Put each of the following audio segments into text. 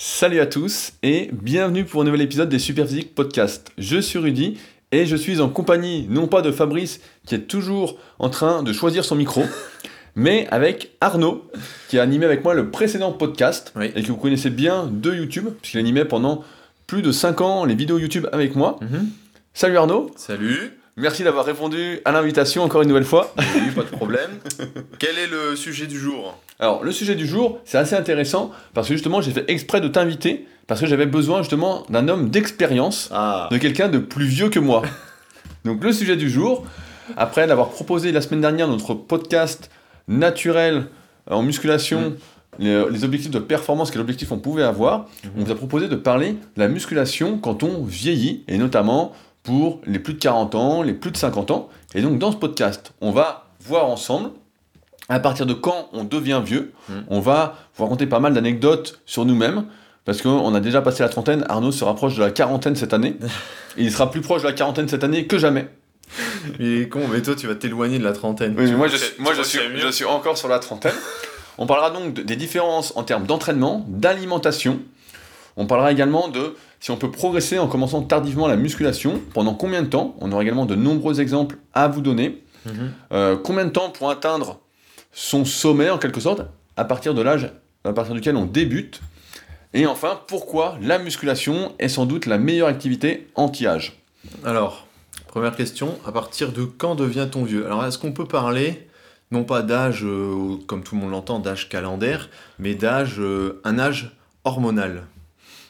Salut à tous et bienvenue pour un nouvel épisode des Superphysique Podcast. Je suis Rudy et je suis en compagnie non pas de Fabrice qui est toujours en train de choisir son micro, mais avec Arnaud qui a animé avec moi le précédent podcast Oui. et que vous connaissez bien de YouTube puisqu'il animait pendant plus de 5 ans les vidéos YouTube avec moi. Salut Arnaud, Salut. Merci d'avoir répondu à l'invitation encore une nouvelle fois. Oui, pas de problème. Quel est le sujet du jour? Alors, le sujet du jour, c'est assez intéressant parce que justement, j'ai fait exprès de t'inviter parce que j'avais besoin justement d'un homme d'expérience, Ah. de quelqu'un de plus vieux que moi. Donc, le sujet du jour, après l'avoir proposé la semaine dernière notre podcast naturel en musculation, les, les objectifs de performance, quel objectif on pouvait avoir, on vous a proposé de parler de la musculation quand on vieillit et notamment pour les plus de 40 ans, les plus de 50 ans. Et donc, dans ce podcast, on va voir ensemble à partir de quand on devient vieux, Mm. on va vous raconter pas mal d'anecdotes sur nous-mêmes, parce qu'on a déjà passé la trentaine, Arnaud se rapproche de la quarantaine cette année, et il sera plus proche de la quarantaine cette année que jamais. Il est con, mais toi tu vas t'éloigner de la trentaine. Oui, mais Tu moi, je suis, tu moi vois, je, suis, c'est mieux. je suis encore sur la trentaine. On parlera donc de- des différences en termes d'entraînement, d'alimentation. On parlera également de si on peut progresser en commençant tardivement la musculation, pendant combien de temps. On aura également de nombreux exemples à vous donner. Mhm. Euh, combien de temps pour atteindre son sommet en quelque sorte à partir de l'âge à partir duquel on débute? Et enfin pourquoi la musculation est sans doute la meilleure activité anti-âge? Alors, première question, à partir de quand devient-on vieux? Alors, est-ce qu'on peut parler, non pas d'âge, euh, comme tout le monde l'entend, d'âge calendaire, mais d'âge, euh, un âge hormonal?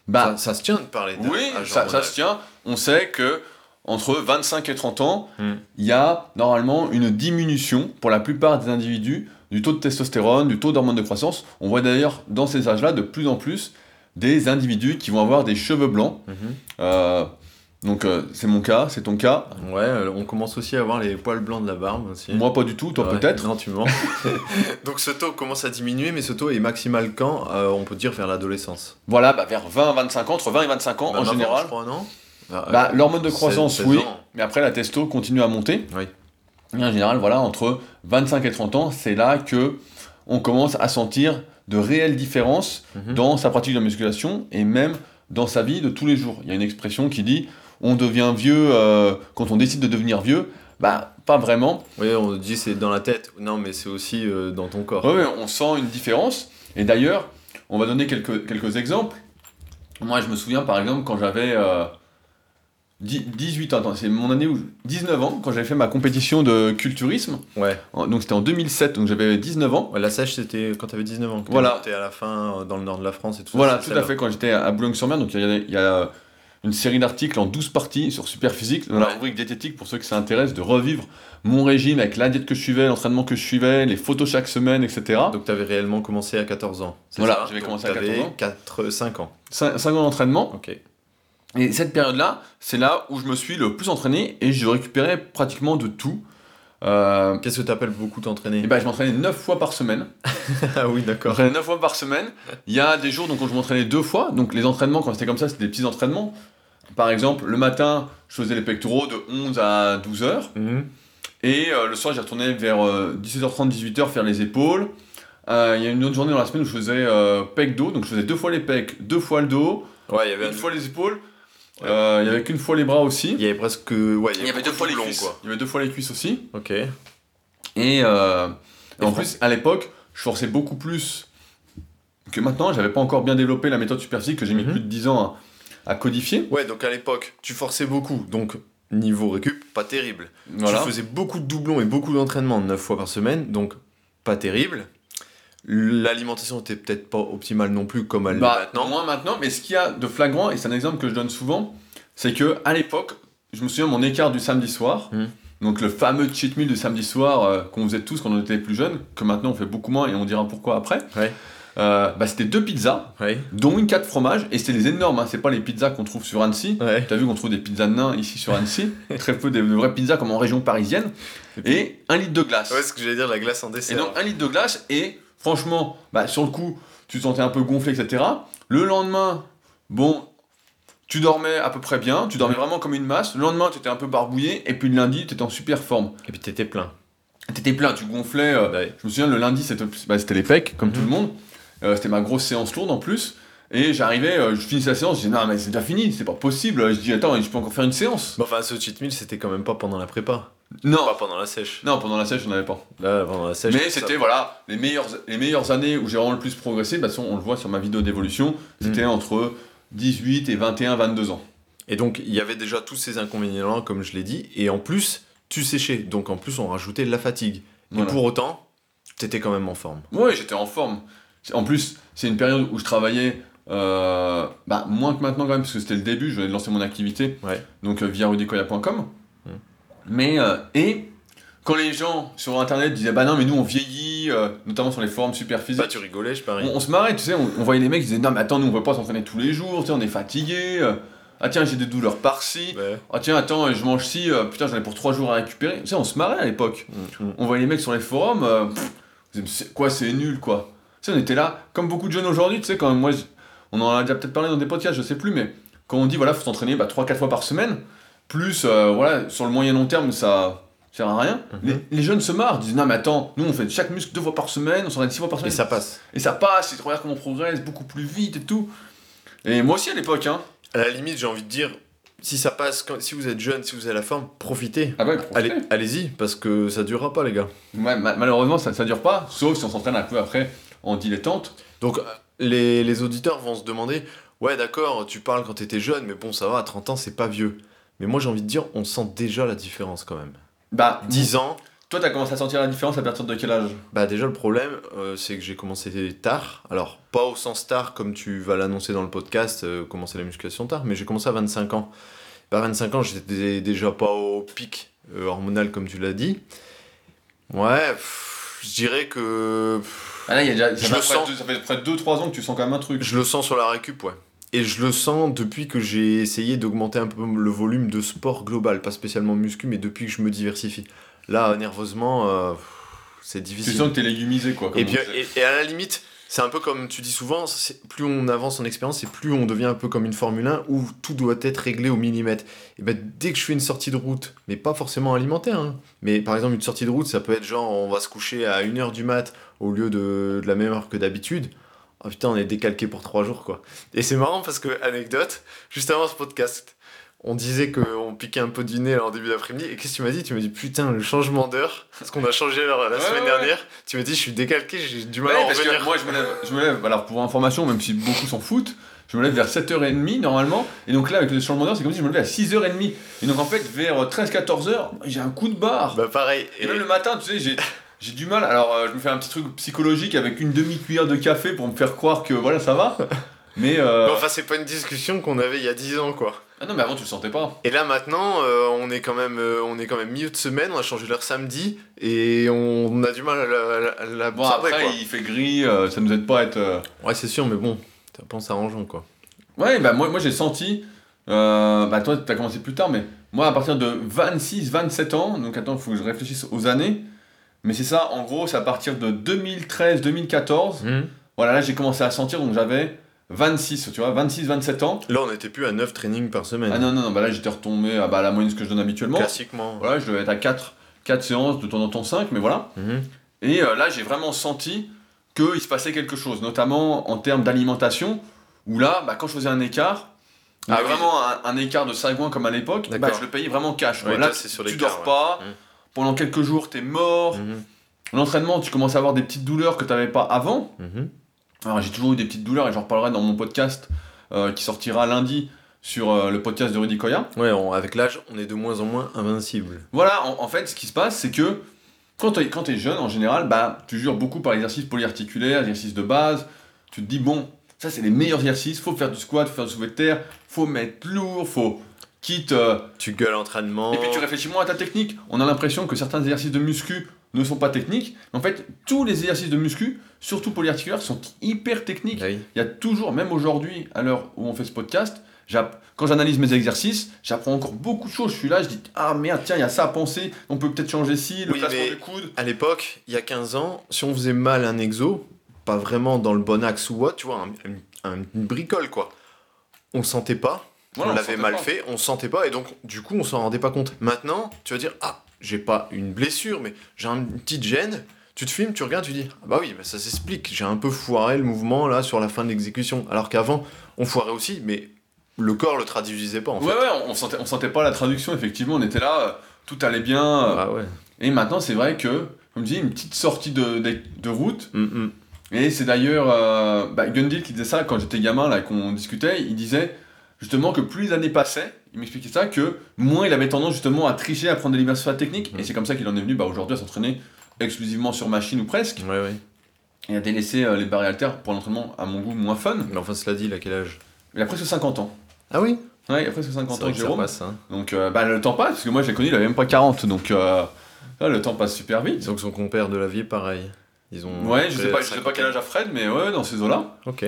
Bah ça, ça se tient de parler d'âge oui ça, se tient on sait que entre 25 et 30 ans Hmm. il y a normalement une diminution pour la plupart des individus du taux de testostérone du taux d'hormones de croissance on voit d'ailleurs dans ces âges là de plus en plus des individus qui vont avoir des cheveux blancs Mhm. Euh, donc euh, c'est mon cas, c'est ton cas. Ouais, euh, on commence aussi à avoir les poils blancs de la barbe aussi. Moi pas du tout, toi Ouais, peut-être. Non, tu mens. Donc ce taux commence à diminuer, mais ce taux est maximal quand Euh, On peut dire vers l'adolescence? Voilà, bah, vers 20 25 ans, entre 20 et 25 ans Même en général. crois, non? Ah, Bah, euh, l'hormone de 16, croissance, 16 oui, mais après la testo continue à monter. Oui. Et en général, voilà, entre 25 et 30 ans, c'est là que on commence à sentir de réelles différences Mhm. dans sa pratique de la musculation et même dans sa vie de tous les jours. Il y a une expression qui dit on devient vieux euh, quand on décide de devenir vieux. Bah, pas vraiment. Oui, on dit c'est dans la tête. Non, mais c'est aussi euh, dans ton corps. Ouais, on sent une différence. Et d'ailleurs, on va donner quelques, quelques exemples. Moi, je me souviens, par exemple, quand j'avais euh, 10 18 ans, c'est mon année où 19 ans, quand j'avais fait ma compétition de culturisme. Ouais. Donc, c'était en 2007, donc j'avais 19 ans. Ouais, La sèche, c'était quand t'avais 19 ans. Voilà. À la fin euh, dans le nord de la France et tout ça. Voilà, tout à fait, quand j'étais à Boulogne-sur-Mer. Donc, il y a, il y a une série d'articles en 12 parties sur Superphysique, dans la rubrique diététique, pour ceux qui s'intéressent, de revivre mon régime avec la diète que je suivais, l'entraînement que je suivais, les photos chaque semaine, etc. Donc t'avais réellement commencé à 14 ans. Voilà, j'avais commencé à t'avais 14 ans. 4, 5 ans. 5 ans d'entraînement. Ok. Et cette période-là, c'est là où je me suis le plus entraîné et je récupérais pratiquement de tout. Euh, Qu'est-ce que t'appelles beaucoup t'entraîner et ben, je m'entraînais 9 fois par semaine. Ah oui, d'accord. m'entraînais 9 fois par semaine. Il y a des jours donc, où je m'entraînais deux fois. Donc les entraînements, quand c'était comme ça, c'était des petits entraînements. Par exemple, le matin, je faisais les pectoraux de 11 à 12 heures. Mhm. Et euh, le soir, j'y retournais vers euh, 17h30, 18h faire les épaules. Euh, Il y a une autre journée dans la semaine où je faisais pec dos. Donc je faisais deux fois les pecs, deux fois le dos, Ouais, il y avait une un- fois les épaules. Ouais. Euh, il y avait qu'une fois les bras aussi. Il y avait presque. Ouais, Il y avait deux fois les long, cuisses. quoi. Il y avait deux fois les cuisses aussi. Ok. Et, euh, et en plus, à l'époque, je forçais beaucoup plus que maintenant. J'avais pas encore bien développé la méthode superphysique que j'ai mis Mhm. plus de 10 ans à, à codifier. Ouais, donc à l'époque, tu forçais beaucoup. Donc, niveau récup, pas terrible. Voilà. Tu faisais beaucoup de doublons et beaucoup d'entraînements 9 fois par semaine, donc pas terrible. L'alimentation était peut-être pas optimale non plus comme elle Bah, maintenant. moins maintenant, mais ce qu'il y a de flagrant, et c'est un exemple que je donne souvent, c'est que à l'époque, je me souviens mon écart du samedi soir, Mhm. donc le fameux cheat meal du samedi soir euh, qu'on faisait tous quand on était plus jeunes, que maintenant on fait beaucoup moins et on dira pourquoi après. Ouais. Euh, bah, c'était deux pizzas, Ouais. dont une 4 fromages, et c'était les énormes, hein, c'est pas les pizzas qu'on trouve sur Annecy. Ouais. T'as vu qu'on trouve des pizzas de nains ici sur Annecy, très peu de, vraies pizzas comme en région parisienne, et un litre de glace. Ouais, ce que j'allais dire, la glace en et dessert. donc un litre de glace, et franchement, bah, sur le coup, tu te sentais un peu gonflé, etc. Le lendemain, bon, tu dormais à peu près bien, tu dormais vraiment comme une masse. Le lendemain, tu étais un peu barbouillé, et puis le lundi, tu étais en super forme. Et puis t'étais plein. T'étais plein, tu gonflais. euh, Ouais. je me souviens, le lundi, c'était bah, les pecs, comme Mhm. tout le monde. Euh, c'était ma grosse séance lourde en plus. Et j'arrivais, euh, je finissais la séance, je disais non mais c'est déjà fini, c'est pas possible. Je dis attends, je peux encore faire une séance. Bon, enfin, ce cheat meal, c'était quand même pas pendant la prépa. Non, Pas pendant la sèche. non pendant la sèche on n'avait pas. Là, pendant la sèche. Mais c'était voilà les meilleures, les meilleures années où j'ai vraiment le plus progressé. Bah, de toute façon, on le voit sur ma vidéo d'évolution, c'était Mm. entre 18 et 21, 22 ans. Et donc, il y avait déjà tous ces inconvénients-là, comme je l'ai dit. Et en plus, tu séchais. Donc, en plus, on rajoutait de la fatigue. Voilà. Et pour autant, t'étais quand même en forme. Ouais, j'étais en forme. En plus, c'est une période où je travaillais euh, bah, moins que maintenant quand même, parce que c'était le début, je venais de lancer mon activité, Ouais. donc euh, via rudicoya.com. Mm. Mais, euh, et quand les gens sur internet disaient bah non, mais nous on vieillit, euh, notamment sur les forums super physiques, Bah, tu rigolais, je parie. on, on se marrait, tu sais, on, on voyait les mecs qui disaient non, mais attends, nous on peut pas s'entraîner tous les jours, tu sais, on est fatigué. ah tiens, j'ai des douleurs par-ci. Ouais. Ah tiens, attends, je mange ci, putain, j'en ai pour 3 jours à récupérer. Tu sais, on se marrait à l'époque. Mm, mm. On voyait les mecs sur les forums, pff, quoi, c'est nul, quoi. Tu sais, on était là, comme beaucoup de jeunes aujourd'hui, tu sais, quand moi, on en a déjà peut-être parlé dans des podcasts, je sais plus, mais quand on dit, voilà, faut s'entraîner bah, 3-4 fois par semaine, plus, euh, voilà, sur le moyen long terme, ça sert à rien. Mhm. les, les jeunes se marrent, disent, non, mais attends, nous, on fait chaque muscle deux fois par semaine, on s'entraîne 6 fois par Et semaine. ça passe. Et ça passe, et regarde comment on progresse beaucoup plus vite et tout. Et moi aussi à l'époque, hein. À la limite, j'ai envie de dire, si ça passe, quand- si vous êtes jeune, si vous avez la forme, profitez. Ah ouais, Allez, allez-y, parce que ça durera pas, les gars. Ouais, ma- malheureusement, ça, ça dure pas, sauf si on s'entraîne un peu après en dilettante. Donc, les, les auditeurs vont se demander Ouais, d'accord, tu parles quand t'étais jeune, mais bon, ça va, à 30 ans, c'est pas vieux. Mais moi, j'ai envie de dire, on sent déjà la différence quand même. Bah, 10 ans, toi, t'as commencé à sentir la différence à partir de quel âge? Bah déjà, le problème, euh, c'est que j'ai commencé tard. Alors, pas au sens tard, comme tu vas l'annoncer dans le podcast, euh, commencer la musculation tard, mais j'ai commencé à 25 ans. Bah, À 25 ans, j'étais dé- déjà pas au pic euh, hormonal, comme tu l'as dit. Ouais, je dirais que. pff, Ah là, il y a déjà, ça, Je le sens. de- ça fait près de 2-3 ans que tu sens quand même un truc. Je le sens sur la récup, ouais. Et je le sens depuis que j'ai essayé d'augmenter un peu le volume de sport global, pas spécialement muscu, mais depuis que je me diversifie. Là, nerveusement, euh, c'est Tu difficile. sens que t'es légumisé, quoi. comme Et, disait. et, et à la limite, c'est un peu comme tu dis souvent, plus on avance en expérience, et plus on devient un peu comme une Formule 1 où tout doit être réglé au millimètre. Et ben dès que je fais une sortie de route, mais pas forcément alimentaire, hein, mais par exemple une sortie de route, ça peut être genre on va se coucher à 1h du mat au lieu de, de la même heure que d'habitude. Oh putain, on est décalqué pour 3 jours quoi. Et c'est marrant parce que, anecdote, juste avant ce podcast, on disait qu'on piquait un peu du nez là, en début d'après-midi. Et qu'est-ce que tu m'as dit? Tu m'as dit putain, le changement d'heure, parce qu'on a changé l'heure la Ouais, semaine ouais, ouais. dernière. Tu m'as dit, je suis décalqué, j'ai du mal à en parce revenir. que moi, je me lève, je me lève, alors pour information, même si beaucoup s'en foutent, je me lève vers 7h30 normalement. Et donc là, avec le changement d'heure, c'est comme si je me levais à 6h30. Et donc en fait, vers 13-14h, j'ai un coup de barre. Bah pareil. Et Et même le matin, tu sais, j'ai. J'ai du mal, alors euh, je me fais un petit truc psychologique avec une demi-cuillère de café pour me faire croire que voilà, ça va. Mais. euh, Mais enfin, c'est pas une discussion qu'on avait il y a 10 ans, quoi. Ah non, mais avant tu le sentais pas. Et là maintenant, euh, on est quand même, on est quand même milieu de semaine. On a changé l'heure samedi et on a du mal à la, à la- à la Bon, après, quoi. il fait gris, ça nous aide pas à être. Ouais, c'est sûr, mais bon, ça pense arrangeant, quoi. Ouais, bah moi, moi j'ai senti. bah toi, t'as commencé plus tard, mais moi à partir de 26, 27 ans, donc attends, il faut que je réfléchisse aux années. Mais c'est ça, en gros, c'est à partir de 2013, 2014. Voilà, là j'ai commencé à sentir, donc j'avais 26, tu vois, 26, 27 ans. Là, on n'était plus à 9 trainings par semaine. Ah non, non, non, bah là j'étais retombé à bah, la moyenne de ce que je donne habituellement. Classiquement. Voilà, je devais être à 4, 4 séances, de temps en temps 5, mais voilà. Mhm. Et euh, là, j'ai vraiment senti qu'il se passait quelque chose, notamment en termes d'alimentation, où là, bah, quand je faisais un écart, Ah oui. vraiment un, un écart de sagouin comme à l'époque, bah, je le payais vraiment cash. Ouais, là, c'est sur tu dors ouais. pas. Pendant quelques jours, t'es mort. Mhm. L'entraînement, tu commences à avoir des petites douleurs que t'avais pas avant. Mhm. Alors, j'ai toujours eu des petites douleurs et j'en reparlerai dans mon podcast euh, qui sortira lundi sur euh, le podcast de Rudy Koya. Ouais, on- avec l'âge, on est de moins en moins invincible. Voilà, en, en fait, ce qui se passe, c'est que quand tu es, jeune, en général, bah, tu jures beaucoup par l'exercice polyarticulaire, exercice de base. Tu te dis, bon, ça, c'est les meilleurs exercices. faut faire du squat, faut faire du soulevé de terre, faut mettre lourd, faut. Quitte. euh, Tu gueules entraînement. Et puis tu réfléchis moins à ta technique. On a l'impression que certains exercices de muscu ne sont pas techniques. Mais en fait, tous les exercices de muscu, surtout polyarticulaires, sont hyper techniques. Ah oui. Il y a toujours, même aujourd'hui, à l'heure où on fait ce podcast, quand j'analyse mes exercices, j'apprends encore beaucoup de choses. Je suis là, je dis Ah merde, tiens, il y a ça à penser, on peut peut-être changer ci, le Oui, placement du coude. À l'époque, il y a 15 ans, si on faisait mal un exo, pas vraiment dans le bon axe ou what, tu vois, un- un- une bricole quoi. On le sentait pas, Voilà, on on l'avait mal pas. fait, on se sentait pas, et donc du coup on s'en rendait pas compte. Maintenant, tu vas dire, ah, j'ai pas une blessure, mais j'ai une petite gêne, Tu te filmes, tu regardes, tu dis ah bah oui, bah ça s'explique. J'ai un peu foiré le mouvement là sur la fin de l'exécution. Alors qu'avant, on foirait aussi, mais le corps le traduisait pas en fait. Ouais, ouais, on sentait, on sentait pas la traduction, effectivement, on était là, euh, tout allait bien. euh, Ah ouais. Et maintenant, c'est vrai que, comme je dis, une petite sortie de, de, de route. Mm, mm. Et c'est d'ailleurs euh, bah, Gundil qui disait ça quand j'étais gamin, là, qu'on discutait. Il disait justement que plus les années passaient, il m'expliquait ça, que moins il avait tendance justement à tricher, à prendre des libertés sur la technique. Mhm. Et c'est comme ça qu'il en est venu bah, aujourd'hui à s'entraîner exclusivement sur machine ou presque. Ouais, ouais. Et à délaisser euh, les barres et haltères pour l'entraînement, à mon goût, moins fun. Mais enfin, cela dit, il a quel âge? Il a presque 50 ans. Ah oui? Ouais, il a presque 50 C'est ans, Jérôme. passe, hein. Donc euh, bah, le temps passe, parce que moi j'ai connu, il avait même pas 40. Donc euh, là, le temps passe super vite. Que son compère de la vie, pareil. Ils ont. Ouais, je sais pas, je sais pas quel âge a Fred, mais ouais, dans ces eaux-là. Ok.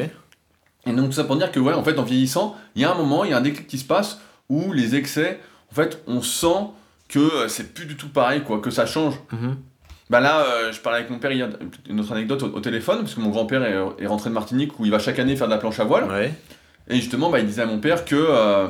Et donc tout ça pour dire que ouais, en fait, en vieillissant, il y a un moment, il y a un déclic qui se passe où les excès, en fait, on sent que euh, c'est plus du tout pareil, quoi, que ça change. Mhm. Bah là, euh, je parlais avec mon père hier, une autre anecdote au, au téléphone, parce que mon grand-père est, est rentré de Martinique où il va chaque année faire de la planche à voile. Ouais. Et justement, bah, il disait à mon père que euh,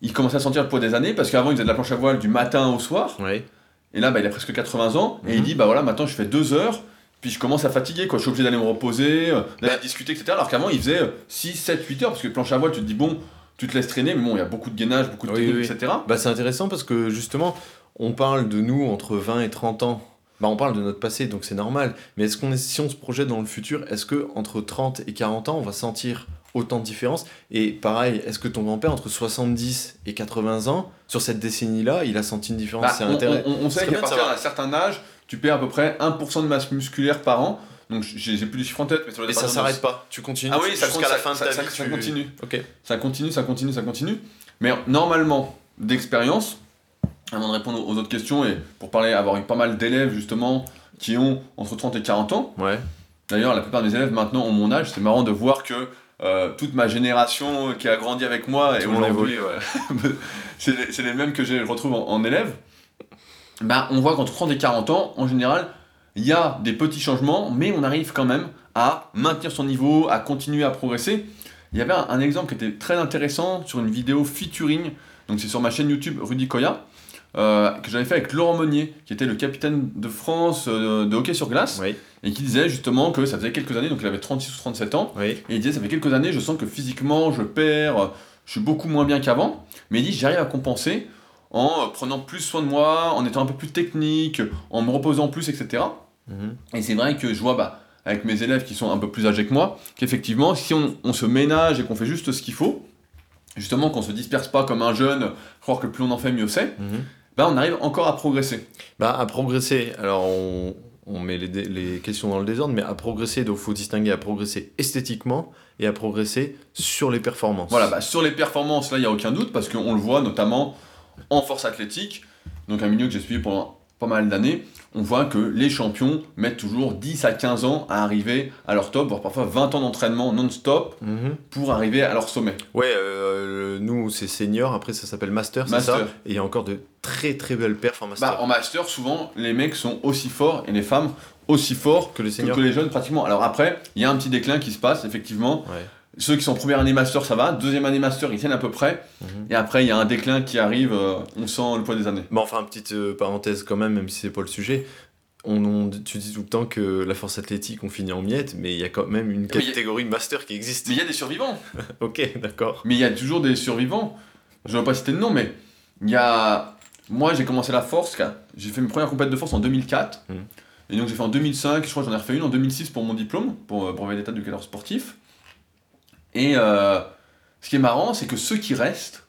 il commençait à sentir le poids des années, parce qu'avant il faisait de la planche à voile du matin au soir. Ouais. Et là, bah, il a presque 80 ans, et Mhm. il dit, bah voilà, maintenant je fais deux heures, puis je commence à fatiguer, quoi. Je suis obligé d'aller me reposer, euh, d'aller Bah. discuter, etc. Alors qu'avant, il faisait euh, 6, 7, 8 heures, parce que planche à voile, tu te dis, bon, tu te laisses traîner, mais bon, il y a beaucoup de gainage, beaucoup de Oui, technique, oui. etc. Bah, c'est intéressant parce que justement, on parle de nous entre 20 et 30 ans. Bah, on parle de notre passé, donc c'est normal. Mais est-ce qu'on est, si on se projette dans le futur, est-ce que entre 30 et 40 ans, on va sentir autant de différence? Et pareil, est-ce que ton grand-père, entre 70 et 80 ans, sur cette décennie-là, il a senti une différence? Bah, C'est on, intéressant. on- on Ce sait qu'à partir d'un certain âge, tu perds à peu près 1% de masse musculaire par an. Donc j'ai plus les chiffres en tête, mais sur les Et ça s'arrête pas. Tu continues Ah oui, ça, jusqu'à la fin de ta ça- vie. ça tu- continue. Ok. Ça continue, ça continue, ça continue. Mais normalement, d'expérience, avant de répondre aux autres questions et pour parler, avoir eu pas mal d'élèves justement qui ont entre 30 et 40 ans. Ouais. D'ailleurs, la plupart des élèves maintenant ont mon âge. C'est marrant de voir que euh, toute ma génération qui a grandi avec moi et Tout monde aujourd'hui, ouais, c'est les, c'est les mêmes que je retrouve en, en élèves. Ben, on voit qu'entre 30 et 40 ans, en général, il y a des petits changements, mais on arrive quand même à maintenir son niveau, à continuer à progresser. Il y avait un, un exemple qui était très intéressant sur une vidéo featuring, donc c'est sur ma chaîne YouTube Rudy Koya, euh, que j'avais fait avec Laurent Monnier, qui était le capitaine de France euh, de hockey sur glace, Oui. et qui disait justement que ça faisait quelques années, donc il avait 36 ou 37 ans, Oui. et il disait ça fait quelques années, je sens que physiquement je perds, je suis beaucoup moins bien qu'avant, mais il dit j'arrive à compenser en euh, prenant plus soin de moi, en étant un peu plus technique, en me reposant plus, etc. Mhm. Et c'est vrai que je vois bah, avec mes élèves qui sont un peu plus âgés que moi, qu'effectivement, si on, on se ménage et qu'on fait juste ce qu'il faut, justement qu'on se disperse pas comme un jeune, croire que plus on en fait, mieux c'est, Mhm. bah, on arrive encore à progresser. Bah, à progresser, alors on, on met les, les questions dans le désordre, mais à progresser, donc faut distinguer à progresser esthétiquement et à progresser sur les performances. Voilà, bah, sur les performances, là, il n'y a aucun doute, parce qu'on le voit notamment en force athlétique, donc un milieu que j'ai suivi pendant pas mal d'années, on voit que les champions mettent toujours 10 à 15 ans à arriver à leur top, voire parfois 20 ans d'entraînement non-stop Mhm. pour arriver à leur sommet. Ouais, euh, nous c'est senior, après ça s'appelle master, c'est ça Et il y a encore de très très belles perfs en master. Bah, en master, souvent, les mecs sont aussi forts, et les femmes aussi forts que les que, seniors que les jeunes pratiquement. Alors après, il y a un petit déclin qui se passe, effectivement. Ouais. Ceux qui sont en première année master, ça va. Deuxième année master, ils tiennent à peu près. Mhm. Et après, il y a un déclin qui arrive, euh, on sent le poids des années. Bon, enfin, petite euh, parenthèse quand même, même si c'est pas le sujet. On, on- tu dis tout le temps que la force athlétique, on finit en miettes, mais il y a quand même une a- catégorie de master qui existe. Mais il y a des survivants. Ok, d'accord. Mais il y a toujours des survivants. Je ne vais pas citer de nom, mais il y a. Moi, j'ai commencé la force, j'ai fait mes premières compètes de force en 2004. Mhm. Et donc, j'ai fait en 2005, je crois que j'en ai refait une en 2006 pour mon diplôme, pour euh, brevet d'état d'éducateur sportif. Et euh, ce qui est marrant, c'est que ceux qui restent,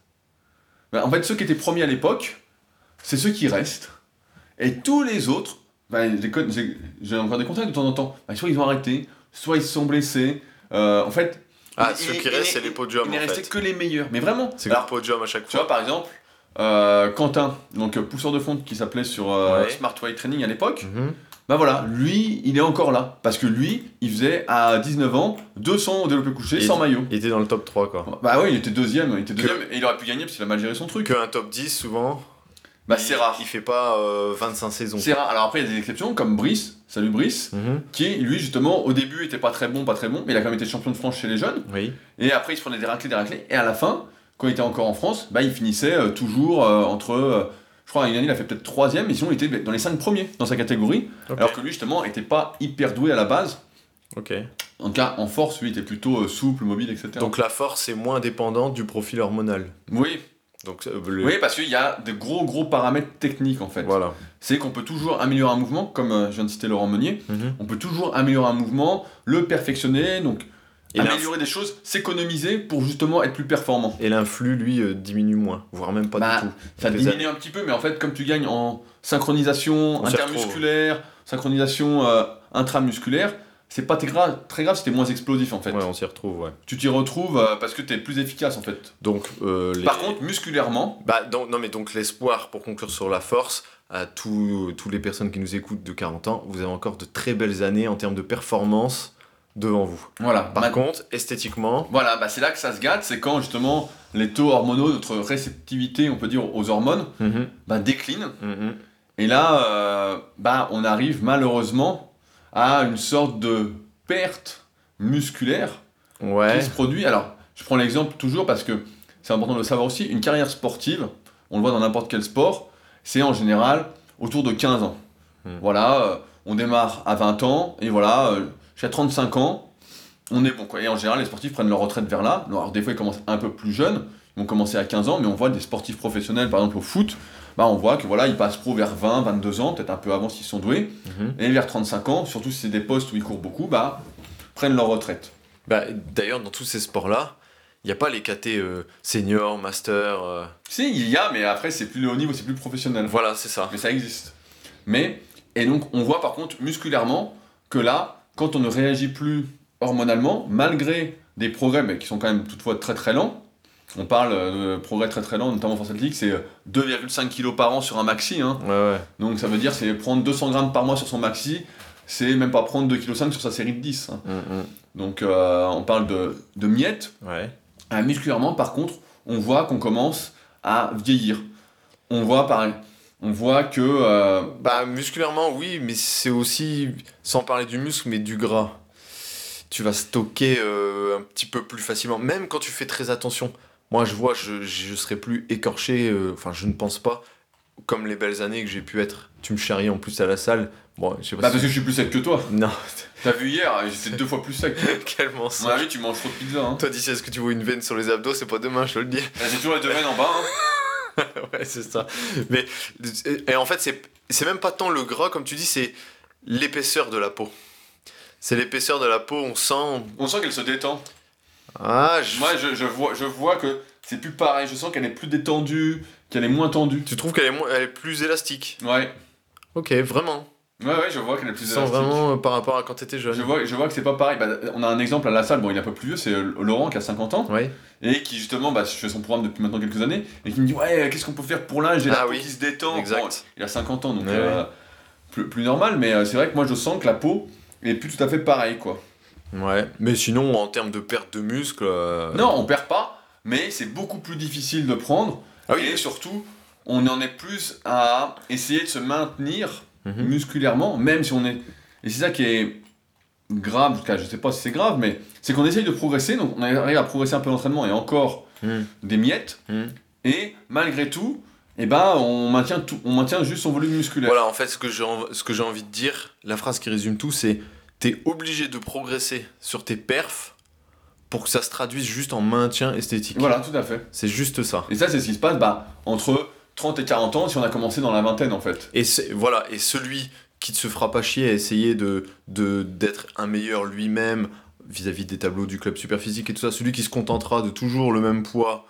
ben, en fait, ceux qui étaient premiers à l'époque, c'est ceux qui restent. Et tous les autres, ben, j'ai encore des contacts de temps en temps, ben, soit ils ont arrêté, soit ils se sont blessés. Euh, en fait, Ah, il- ceux qui restent, c'est les podiums il n'est resté fait. que les meilleurs. Mais vraiment. C'est le podium à chaque tu vois, fois. par exemple, euh, Quentin, donc pousseur de fonte qui s'appelait sur euh, Ouais. Smart Weight Training à l'époque, Mhm. Bah voilà, lui, il est encore là. Parce que lui, il faisait à 19 ans 200 au développé couché Et sans maillot. Il était dans le top 3, quoi. Bah oui, il était deuxième, il était Que- deuxième et il aurait pu gagner parce qu'il a mal géré son truc. Que un top 10, souvent. Bah c'est rare. Il fait pas euh, 25 saisons. C'est rare. Alors après, il y a des exceptions comme Brice, salut Brice, Mhm. qui lui justement au début était pas très bon, pas très bon, mais il a quand même été champion de France chez les jeunes. Oui. Et après, il se prenait des raclés, des raclés. Et à la fin, quand il était encore en France, bah, il finissait euh, toujours euh, entre Je crois une année, il a fait peut-être troisième, mais sinon, il était dans les cinq premiers dans sa catégorie. Alors que lui, justement, était pas hyper doué à la base. Ok. En tout cas, en force, lui, il était plutôt euh, souple, mobile, etc. Donc la force est moins dépendante du profil hormonal. oui, Donc euh, le- oui, parce qu'il y a de gros, gros paramètres techniques, en fait. voilà. C'est qu'on peut toujours améliorer un mouvement, comme euh, je viens de citer Laurent Meunier. Mhm. On peut toujours améliorer un mouvement, le perfectionner, donc Et améliorer des choses, s'économiser pour justement être plus performant. Et l'influx, lui, euh, diminue moins, voire même pas Bah, du tout. Ça diminue un petit peu, mais en fait, comme tu gagnes en synchronisation On s'y intermusculaire, synchronisation euh, intramusculaire, c'est pas très grave, très grave si t'es moins explosif en fait. Ouais, on s'y retrouve, ouais. Tu t'y retrouves euh, parce que t'es plus efficace en fait. Donc, euh, les- Par contre, musculairement, Bah, donc- non, mais donc l'espoir, pour conclure sur la force, à tous tous les personnes qui nous écoutent de 40 ans, vous avez encore de très belles années en termes de performance devant vous. voilà. Par Ma- contre, esthétiquement, Voilà, bah, c'est là que ça se gâte, c'est quand justement les taux hormonaux, notre réceptivité, on peut dire, aux hormones, mhm, bah, déclinent. mhm. Et là, euh, bah, on arrive malheureusement à une sorte de perte musculaire ouais, qui se produit. Alors, je prends l'exemple toujours parce que c'est important de le savoir aussi. Une carrière sportive, on le voit dans n'importe quel sport, c'est en général autour de 15 ans. Hmm. Voilà, euh, on démarre à 20 ans et voilà, euh, jusqu'à 35 ans, on est bon. Quoi. Et en général, les sportifs prennent leur retraite vers là. Alors, des fois, ils commencent un peu plus jeunes, ils vont commencer à 15 ans, mais on voit des sportifs professionnels, par exemple au foot, bah, on voit que voilà, ils passent pro vers 20, 22 ans, peut-être un peu avant s'ils sont doués, mhm. et vers 35 ans, surtout si c'est des postes où ils courent beaucoup, bah, prennent leur retraite. Bah, D'ailleurs, dans tous ces sports-là, il n'y a pas les KT euh, senior, master. euh, Si, il y a, mais après, c'est plus le haut niveau, c'est plus professionnel. Voilà, c'est ça. Mais ça existe. Mais, et donc, on voit par contre musculairement que là, quand on ne réagit plus hormonalement, malgré des progrès, mais qui sont quand même toutefois très très lents, on parle euh, de progrès très très lents, notamment en force athlétique, c'est euh, 2,5 kg par an sur un maxi. Hein. Ouais, ouais. Donc ça veut dire c'est prendre 200 grammes par mois sur son maxi, c'est même pas prendre 2,5 kg sur sa série de 10. hein. Mhm, Donc euh, on parle de, de miettes. ouais. Ah, musculairement, par contre, on voit qu'on commence à vieillir. On voit pareil. On voit que. euh, Bah, musculairement, oui, mais c'est aussi, sans parler du muscle, mais du gras. Tu vas stocker euh, un petit peu plus facilement, même quand tu fais très attention. Moi, je vois, je, je serai plus écorché, euh, enfin, je ne pense pas, comme les belles années que j'ai pu être. Tu me charries en plus à la salle. Bon, je sais pas Bah, si- parce que je suis plus sec que toi. Non, T'as vu hier, j'étais deux fois plus sec. quel À mon mensonge. avis, tu manges trop de pizza. Hein. Toi, d'ici, est-ce que tu vois une veine sur les abdos? C'est pas demain, je te le dis. Bah, J'ai toujours les deux veines en bas. Hein. ouais, c'est ça. Mais et en fait, c'est c'est même pas tant le gras comme tu dis, c'est l'épaisseur de la peau. C'est l'épaisseur de la peau, on sent. On sent qu'elle se détend. Ah, je- Moi, je, je vois, je vois que c'est plus pareil. Je sens qu'elle est plus détendue, qu'elle est moins tendue. tu trouves qu'elle est, elle est plus élastique? Ouais. Ok, vraiment. Ouais, ouais, je vois qu'elle est plus élastique. vraiment euh, par rapport à quand t'étais jeune. Je vois, je vois que c'est pas pareil. Bah, on a un exemple à la salle, bon, il est un peu plus vieux, c'est euh, Laurent qui a 50 ans. Ouais. et qui justement, bah, je fais son programme depuis maintenant quelques années, et qui me dit ouais, qu'est-ce qu'on peut faire pour l'âge? La Ah peau oui, qui se détend. exact. Bon, il a 50 ans, donc Ouais, euh, plus, plus normal, mais euh, c'est vrai que moi je sens que la peau est plus tout à fait pareille quoi. Ouais. Mais sinon, en termes de perte de muscle. euh, Non, on perd pas, mais c'est beaucoup plus difficile de prendre, Ah oui. et surtout, on en est plus à essayer de se maintenir Mhm. musculairement, même si on est. Et c'est ça qui est grave, en tout cas, je sais pas si c'est grave, mais c'est qu'on essaye de progresser, donc on arrive à progresser un peu l'entraînement et encore Mhm. des miettes, Mhm. et malgré tout, eh ben, on, maintient tout, on maintient juste son volume musculaire. Voilà, en fait, ce que j'ai env- ce que j'ai envie de dire, la phrase qui résume tout, c'est t'es obligé de progresser sur tes perfs pour que ça se traduise juste en maintien esthétique. Voilà, tout à fait. C'est juste ça. Et ça, c'est ce qui se passe bah, entre 30 et 40 ans si on a commencé dans la vingtaine en fait. Et voilà, et celui qui ne se fera pas chier à essayer de d'être un meilleur lui-même vis-à-vis des tableaux du club Superphysique et tout ça, celui qui se contentera de toujours le même poids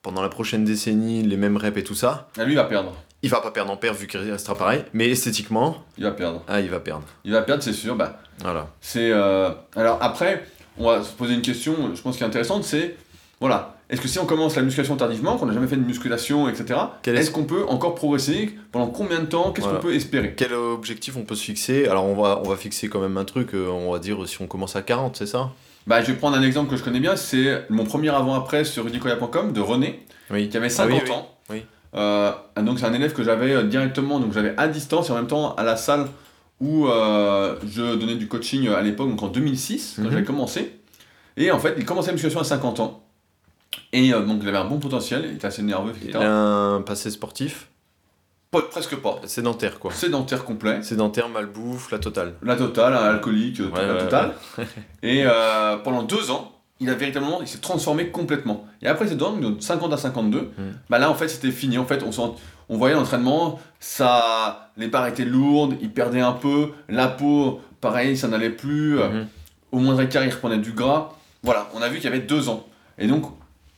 pendant la prochaine décennie, les mêmes reps et tout ça, Ah, lui, il va perdre. il va pas perdre en perf vu qu'il restera pareil, mais esthétiquement, Il va perdre. ah, il va perdre. Il va perdre, c'est sûr. Bah, Voilà. c'est, euh, Alors après, on va se poser une question, je pense, qui est intéressante, c'est, voilà, est-ce que si on commence la musculation tardivement, qu'on n'a jamais fait de musculation, etc., est- est-ce qu'on peut encore progresser Pendant combien de temps? Qu'est-ce Voilà. qu'on peut espérer? Quel objectif on peut se fixer? Alors on va, on va fixer quand même un truc, euh, on va dire si on commence à 40, c'est ça? Bah, je vais prendre un exemple que je connais bien, c'est mon premier avant-après sur rudicoya.com de René, Oui. qui avait Ah oui, 50 oui. ans. oui. Euh, donc c'est un élève que j'avais euh, directement, donc j'avais à distance et en même temps à la salle où euh, je donnais du coaching à l'époque, donc en 2006, quand Mhm. j'avais commencé. Et en fait, il commençait la musculation à 50 ans. Et euh, donc il avait un bon potentiel, il était assez nerveux, etc. Il a un passé sportif Pas, presque pas. Sédentaire, quoi. Sédentaire complet. Sédentaire, malbouffe, la totale. La totale, alcoolique, euh, Ouais, la ouais, totale. Et euh, pendant deux ans, il a véritablement, il s'est transformé complètement. Et après ces deux ans, de 50 à 52, Mm. bah là en fait c'était fini. En fait, on, sent- on voyait l'entraînement, ça, les barres étaient lourdes, il perdait un peu, la peau, pareil, ça n'allait plus. Mhm. Au moindre écart, il reprenait du gras. Voilà, on a vu qu'il y avait deux ans. Et donc,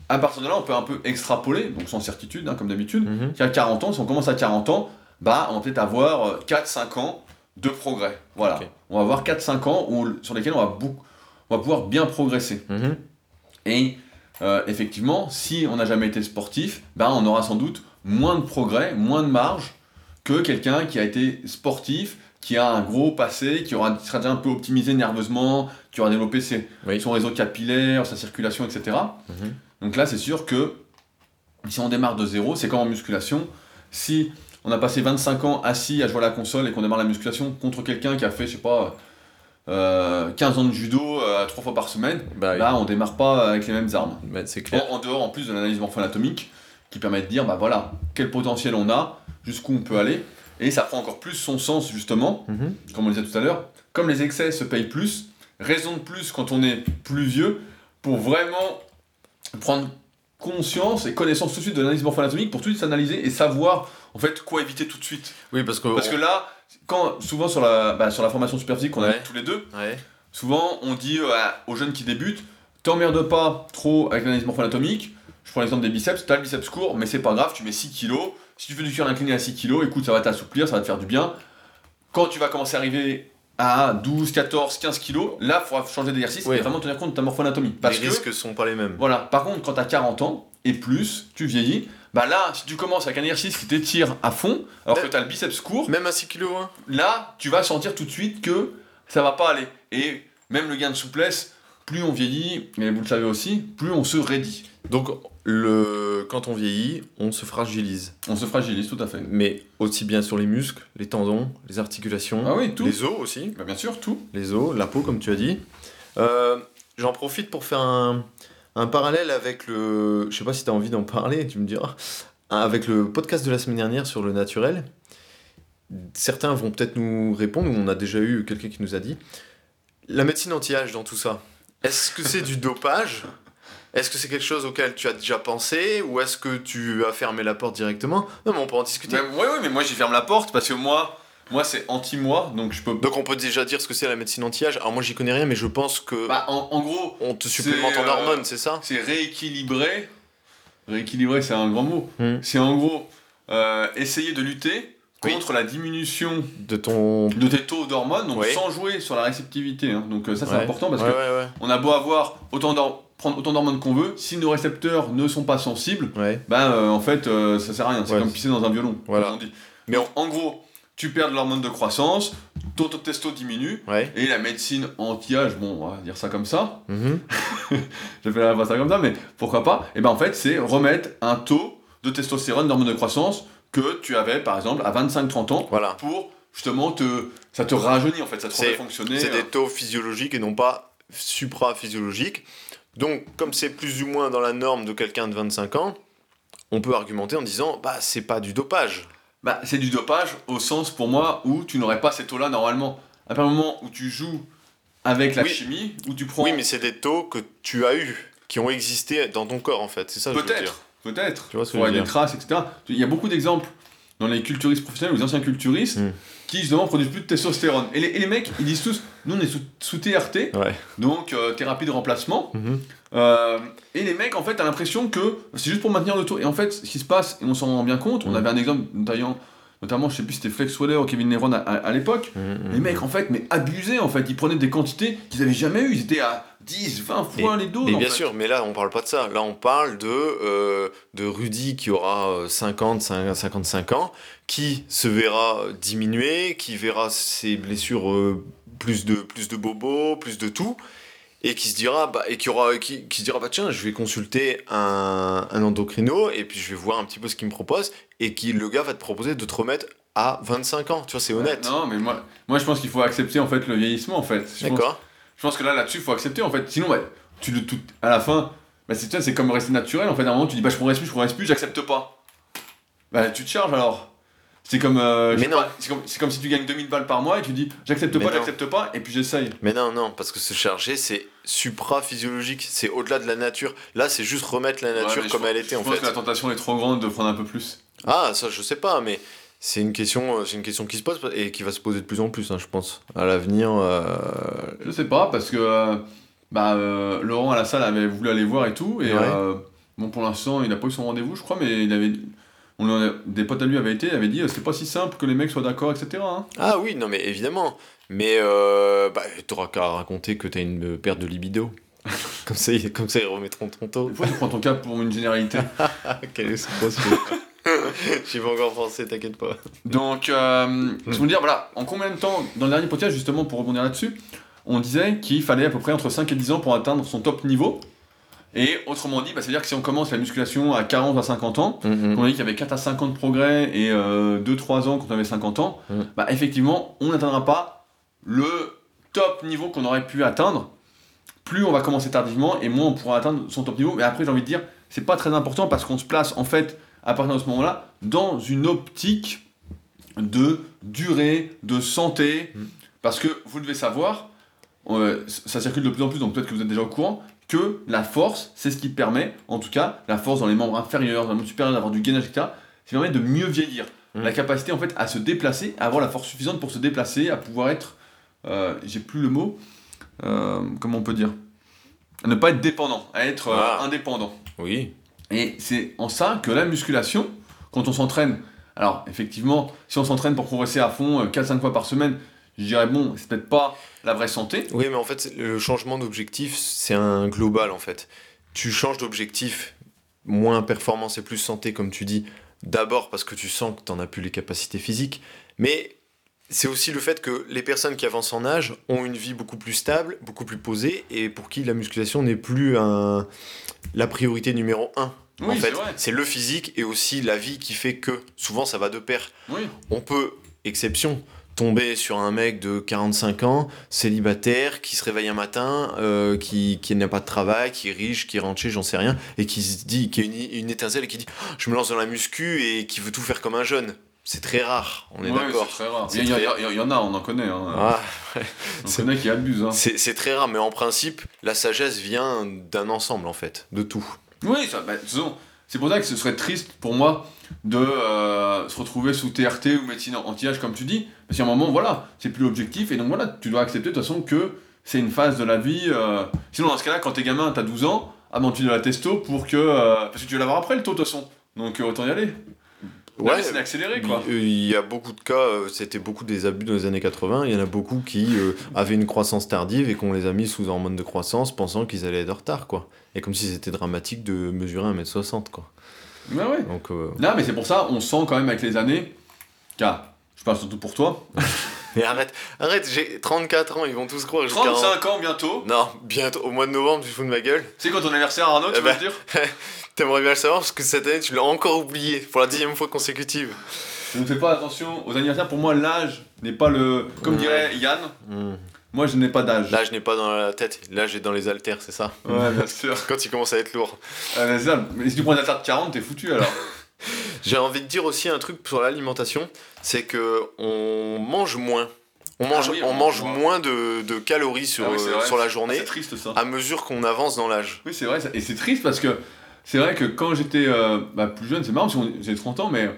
à partir de là, on peut un peu extrapoler, donc sans certitude, hein, comme d'habitude, Mhm. qu'à 40 ans, si on commence à 40 ans, bah, on va peut-être avoir 4-5 ans de progrès. Voilà. On va avoir 4-5 ans où- sur lesquels on va, beaucoup, on va pouvoir bien progresser. Mhm. Et euh, effectivement, si on n'a jamais été sportif, bah, on aura sans doute moins de progrès, moins de marge que quelqu'un qui a été sportif, qui a un gros passé, qui, aura, qui sera déjà un peu optimisé nerveusement, qui aura développé ses, Oui. son réseau capillaire, sa circulation, etc. Donc là, c'est sûr que si on démarre de zéro, c'est comme en musculation. Si on a passé 25 ans assis à jouer à la console et qu'on démarre la musculation contre quelqu'un qui a fait, je sais pas, euh, 15 ans de judo euh, trois fois par semaine, Bah, là, on démarre pas avec les mêmes armes. Bah, c'est clair. En, en dehors, en plus de l'analyse morpho-anatomique, qui permet de dire, bah voilà, quel potentiel on a, jusqu'où on peut aller, et ça prend encore plus son sens, justement, Mhm. comme on le disait tout à l'heure, comme les excès se payent plus, raison de plus quand on est plus vieux, pour vraiment prendre conscience et connaissance tout de suite de l'analyse morpho-anatomique, pour tout de suite s'analyser et savoir, en fait, quoi éviter tout de suite. Oui, parce que. Parce que là, quand, souvent sur la, bah, sur la formation superphysique qu'on a tous les deux, Ouais. Souvent, on dit euh, aux jeunes qui débutent, t'emmerdes pas trop avec l'analyse morpho-anatomique. Je prends l'exemple des biceps, t'as le biceps court, mais c'est pas grave, tu mets 6 kg. Si tu fais du curl incliné à 6 kg, écoute, ça va t'assouplir, ça va te faire du bien. Quand tu vas commencer à arriver à 12, 14, 15 kg, là, il faudra changer d'exercice et vraiment tenir compte de ta morpho-anatomie. Parce les que, risques sont pas les mêmes. voilà, par contre, quand t'as 40 ans et plus, tu vieillis, bah là, si tu commences avec un exercice qui t'étire à fond, alors que Mais- t'as le biceps court, Même à 6 kg, hein là, tu vas sentir tout de suite que ça va pas aller. Et même le gain de souplesse, plus on vieillit, et vous le savez aussi, plus on se raidit. Donc, le... quand on vieillit, on se fragilise. On se fragilise, tout à fait. Mais aussi bien sur les muscles, les tendons, les articulations, Ah oui, tout. les os aussi. Bah, bien sûr, tout. les os, la peau, comme tu as dit. Euh, J'en profite pour faire un, un parallèle avec le. Je sais pas si tu as envie d'en parler, tu me diras. Avec le podcast de la semaine dernière sur le naturel. Certains vont peut-être nous répondre, ou on a déjà eu quelqu'un qui nous a dit la médecine anti-âge dans tout ça. Est-ce que c'est du dopage? Est-ce que c'est quelque chose auquel tu as déjà pensé? Ou est-ce que tu as fermé la porte directement? Non, mais on peut en discuter. Ouais, ouais, mais moi j'y ferme la porte parce que moi, moi c'est anti-moi, donc je peux. Donc on peut déjà dire ce que c'est la médecine anti-âge. Alors moi j'y connais rien, mais je pense que Bah, en, en gros, on te supplémente en euh, hormones, c'est ça? c'est rééquilibrer. Rééquilibrer, c'est un grand mot. Hmm. C'est en gros euh, essayer de lutter Oui. contre la diminution De ton. de tes taux d'hormones, donc Oui. sans jouer sur la réceptivité. hein. Donc euh, ça, c'est Ouais. important parce Ouais, que ouais, on a beau avoir autant prendre autant d'hormones qu'on veut, si nos récepteurs ne sont pas sensibles, bah euh, en fait euh, ça sert à rien. C'est comme pisser dans un violon. Voilà. comme on dit. Mais en gros, tu perds de l'hormone de croissance, ton taux de testo diminue, Ouais. et la médecine anti-âge, bon, on va dire ça comme ça, Mhm. je vais pas ça comme ça, mais pourquoi pas, et ben en fait c'est remettre un taux de testostérone, d'hormone de croissance, que tu avais par exemple à 25-30 ans, Voilà. pour justement te... ça te rajeunit en fait, ça te remet fonctionner. C'est euh, des taux physiologiques et non pas supra-physiologiques. Donc, comme c'est plus ou moins dans la norme de quelqu'un de 25 ans, on peut argumenter en disant bah c'est pas du dopage. Bah, c'est du dopage au sens pour moi où tu n'aurais pas ces taux-là normalement. À partir du moment où tu joues avec la Oui. chimie, où tu prends. Oui, mais c'est des taux que tu as eu, qui ont existé dans ton corps en fait. C'est ça que je veux dire. Peut-être, peut-être. Tu vois ce que Ouais, je veux des traces, etc. Il y a beaucoup d'exemples dans les culturistes professionnels les anciens culturistes Hmm. qui justement produisent plus de testostérone. Et les, et les mecs, ils disent tous, nous on est sous, sous TRT, Ouais. donc euh, thérapie de remplacement. Mhm. Euh, et les mecs, en fait, t'as l'impression que c'est juste pour maintenir le taux. Et en fait, ce qui se passe, et on s'en rend bien compte, on Mhm. avait un exemple, notamment, notamment je sais plus si c'était Flex Waller ou Kevin Neron à, à- à l'époque. Les mecs, en fait, mais abusaient, en fait. Ils prenaient des quantités qu'ils avaient jamais eues. Ils étaient à 10, 20 fois les doses. En bien fait. sûr, mais là on parle pas de ça. Là on parle de, euh, de Rudy qui aura euh, 50, 55 ans, qui se verra euh, diminuer, qui verra ses blessures euh, plus de plus de bobos, plus de tout, et qui se dira bah, et qui aura qui, qui se dira bah tiens je vais consulter un, un endocrino et puis je vais voir un petit peu ce qu'il me propose et qui le gars va te proposer de te remettre à 25 ans. Tu vois c'est honnête. Non, mais moi, moi je pense qu'il faut accepter en fait le vieillissement en fait. D'accord. Je pense que là là-dessus, il faut accepter en fait. Sinon, bah, tu le tout à la fin, bah, c'est c'est comme rester naturel en fait. À un moment, tu dis bah je progresse plus, je progresse plus, j'accepte pas. Bah tu te charges alors. C'est comme, euh, je Mais sais non. pas, c'est comme, c'est comme si tu gagnes 2000 balles par mois et tu dis j'accepte Mais pas, non. j'accepte pas, et puis j'essaye. Mais non, non, parce que se charger, c'est supra-physiologique, c'est au-delà de la nature. Là, c'est juste remettre la nature je comme pense- elle était je en pense fait. que la tentation est trop grande de prendre un peu plus. Ah, ça, je sais pas, mais c'est une question, euh, c'est une question qui se pose et qui va se poser de plus en plus, hein, je pense. À l'avenir, euh, Je sais pas, parce que euh, bah, euh, Laurent à la salle avait voulu aller voir et tout, et Ouais. bon, pour l'instant, il a pas eu son rendez-vous, je crois, mais il avait. On a- des potes à lui avaient été, avait dit c'est pas si simple que les mecs soient d'accord, etc. hein. Ah oui, non mais évidemment. Mais bah, t'auras qu'à raconter que t'as une perte de libido. comme, ça, ils- comme ça, ils remettront ton taux. Fois, tu prends ton cas pour une généralité. Ah, quelle escroc J'y vais encore penser, t'inquiète pas. Donc, euh, je veux dire, voilà, en combien de temps, dans le dernier podcast, justement, pour rebondir là-dessus, on disait qu'il fallait à peu près entre 5 et 10 ans pour atteindre son top niveau. Et autrement dit, bah, c'est-à-dire que si on commence la musculation à 40 à 50 ans, Mhm. on a dit qu'il y avait 4 à 5 ans de progrès et 2-3 ans quand on avait 50 ans, Mm. bah, effectivement, on n'atteindra pas le top niveau qu'on aurait pu atteindre. Plus on va commencer tardivement et moins on pourra atteindre son top niveau. Mais après, j'ai envie de dire, c'est pas très important parce qu'on se place en fait, à partir de ce moment-là, dans une optique de durée, de santé. Mm. Parce que vous devez savoir, euh, ça circule de plus en plus, donc peut-être que vous êtes déjà au courant, que la force, c'est ce qui permet, en tout cas, la force dans les membres inférieurs, dans les membres supérieurs, d'avoir du gainage, etc. Ça permet de mieux vieillir. Mm. La capacité, en fait, à se déplacer, à avoir la force suffisante pour se déplacer, à pouvoir être, euh, j'ai plus le mot, euh, comment on peut dire? À ne pas être dépendant, à être euh, Ah. indépendant. Oui. Et c'est en ça que la musculation, quand on s'entraîne, alors effectivement, si on s'entraîne pour progresser à fond euh, 4-5 fois par semaine, je dirais bon, c'est peut-être pas la vraie santé. Oui, mais en fait, le changement d'objectif, c'est un global en fait. Tu changes d'objectif, moins performance et plus santé, comme tu dis, d'abord parce que tu sens que tu n'en as plus les capacités physiques, mais c'est aussi le fait que les personnes qui avancent en âge ont une vie beaucoup plus stable, beaucoup plus posée, et pour qui la musculation n'est plus un... la priorité numéro 1 oui, c'est fait, c'est le physique et aussi la vie qui fait que souvent ça va de pair. Oui. On peut, exception, tomber sur un mec de 45 ans, célibataire, qui se réveille un matin, euh, qui, qui n'a pas de travail, qui est riche, qui est rentré, j'en sais rien, et qui se dit, qui a une, une étincelle et qui dit Je me lance dans la muscu et qui veut tout faire comme un jeune. C'est très rare, on est Ouais, d'accord. c'est très rare. C'est Il y, très- en a, on en connaît. Hein. Ah, on c'est- connaît qui abusent. Hein. c'est très rare, mais en principe, la sagesse vient d'un ensemble, en fait, de tout. Oui, ça, bah, façon, c'est pour ça que ce serait triste pour moi de euh, se retrouver sous TRT ou médecine anti-âge, comme tu dis. Parce qu'à un moment, voilà, c'est plus l'objectif. Et donc voilà, tu dois accepter de toute façon que c'est une phase de la vie. euh, Sinon, dans ce cas-là, quand t'es gamin, t'as 12 ans, ah ben tu de la testo pour que. euh, Parce que tu veux l'avoir après le taux, de toute façon. Donc autant y aller. Ouais, c'est accéléré quoi. Il il y a beaucoup de cas, euh, c'était beaucoup des abus dans les années 80. Il y en a beaucoup qui euh, avaient une croissance tardive et qu'on les a mis sous hormones de croissance pensant qu'ils allaient être en retard, quoi. Et comme si c'était dramatique de mesurer 1m60, quoi. Ouais, ouais. Donc, euh, Non, mais c'est pour ça, on sent quand même avec les années, car je parle surtout pour toi, Mais arrête, arrête, j'ai 34 ans, ils vont tous croire que j'ai 40. 35 ans bientôt. Non, bientôt, au mois de novembre, tu fous de ma gueule. C'est quand ton anniversaire, Arnaud, tu Eh veux ben. le dire T'aimerais bien le savoir parce que cette année, tu l'as encore oublié pour la dixième fois consécutive. Je ne fais pas attention aux anniversaires. Pour moi, l'âge n'est pas le. Comme dirait Yann, Hmm. moi je n'ai pas d'âge. Je n'ai pas dans la tête, là, j'ai dans les haltères, c'est ça Ouais, bien sûr. Quand il commence à être lourd. Ah, mais c'est ça. Mais si tu prends une affaire de 40, t'es foutu alors. J'ai envie de dire aussi un truc sur l'alimentation, c'est que on mange moins. On mange, Ah oui, on on mange moins. moins de, de calories sur, Ah oui, sur la journée C'est triste ça. à mesure qu'on avance dans l'âge. Oui, c'est vrai. Et c'est triste parce que c'est vrai que quand j'étais euh, bah, plus jeune, c'est marrant parce que j'ai 30 ans, mais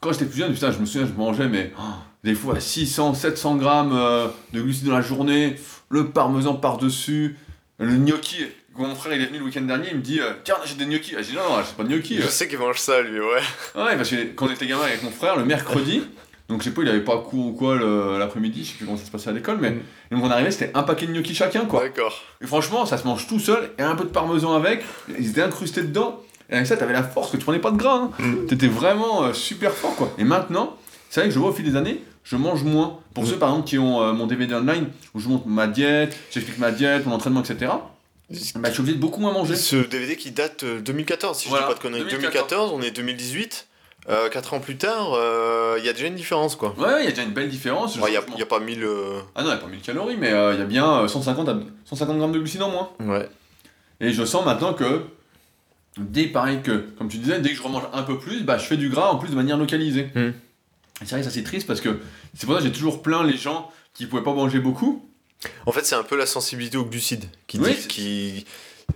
quand j'étais plus jeune, putain, je me souviens, je mangeais mais oh, des fois 600, 700 grammes euh, de glucides dans la journée, le parmesan par-dessus, le gnocchi. Quand mon frère il est venu le week-end dernier, il me dit euh, Tiens, achète des gnocchis. Ah, je dis Non, non, c'est pas de gnocchi. Je sais qu'il mange ça, lui, ouais. Ouais, parce que quand on était gamin avec mon frère, le mercredi, donc je sais pas, il avait pas cours ou quoi le- l'après-midi, je sais plus comment ça se passait à l'école, mais Mm. donc on arrivait, c'était un paquet de gnocchi chacun, quoi. D'accord. Et franchement, ça se mange tout seul, et un peu de parmesan avec, ils étaient incrustés dedans, et avec ça, t'avais la force que tu prenais pas de gras, hein. Mm. T'étais vraiment euh, super fort, quoi. Et maintenant, c'est vrai que je vois au fil des années, je mange moins. Pour Mm. ceux, par exemple, qui ont euh, mon DVD online, où je montre ma diète, j'explique ma diète, mon entraînement, etc., bah, je suis obligé de beaucoup moins manger. Ce DVD qui date euh, 2014, si Voilà, je dis pas de conneries. 2014. 2014, on est 2018. 4 ans plus tard, euh, il y a déjà une différence, quoi. Ouais, il y a déjà une belle différence. Il n'y a, pas 1000. euh, Ah non, il n'y a pas 1000 calories, mais euh, il y a bien euh, 150, à- 150 grammes de glucides en moins. Ouais. Et je sens maintenant que, dès pareil que, comme tu disais, dès que je remange un peu plus, bah, je fais du gras en plus de manière localisée. Hmm. C'est vrai que ça c'est triste parce que c'est pour ça que j'ai toujours plaint les gens qui pouvaient pas manger beaucoup. En fait, c'est un peu la sensibilité aux glucides qui Oui, dit, qui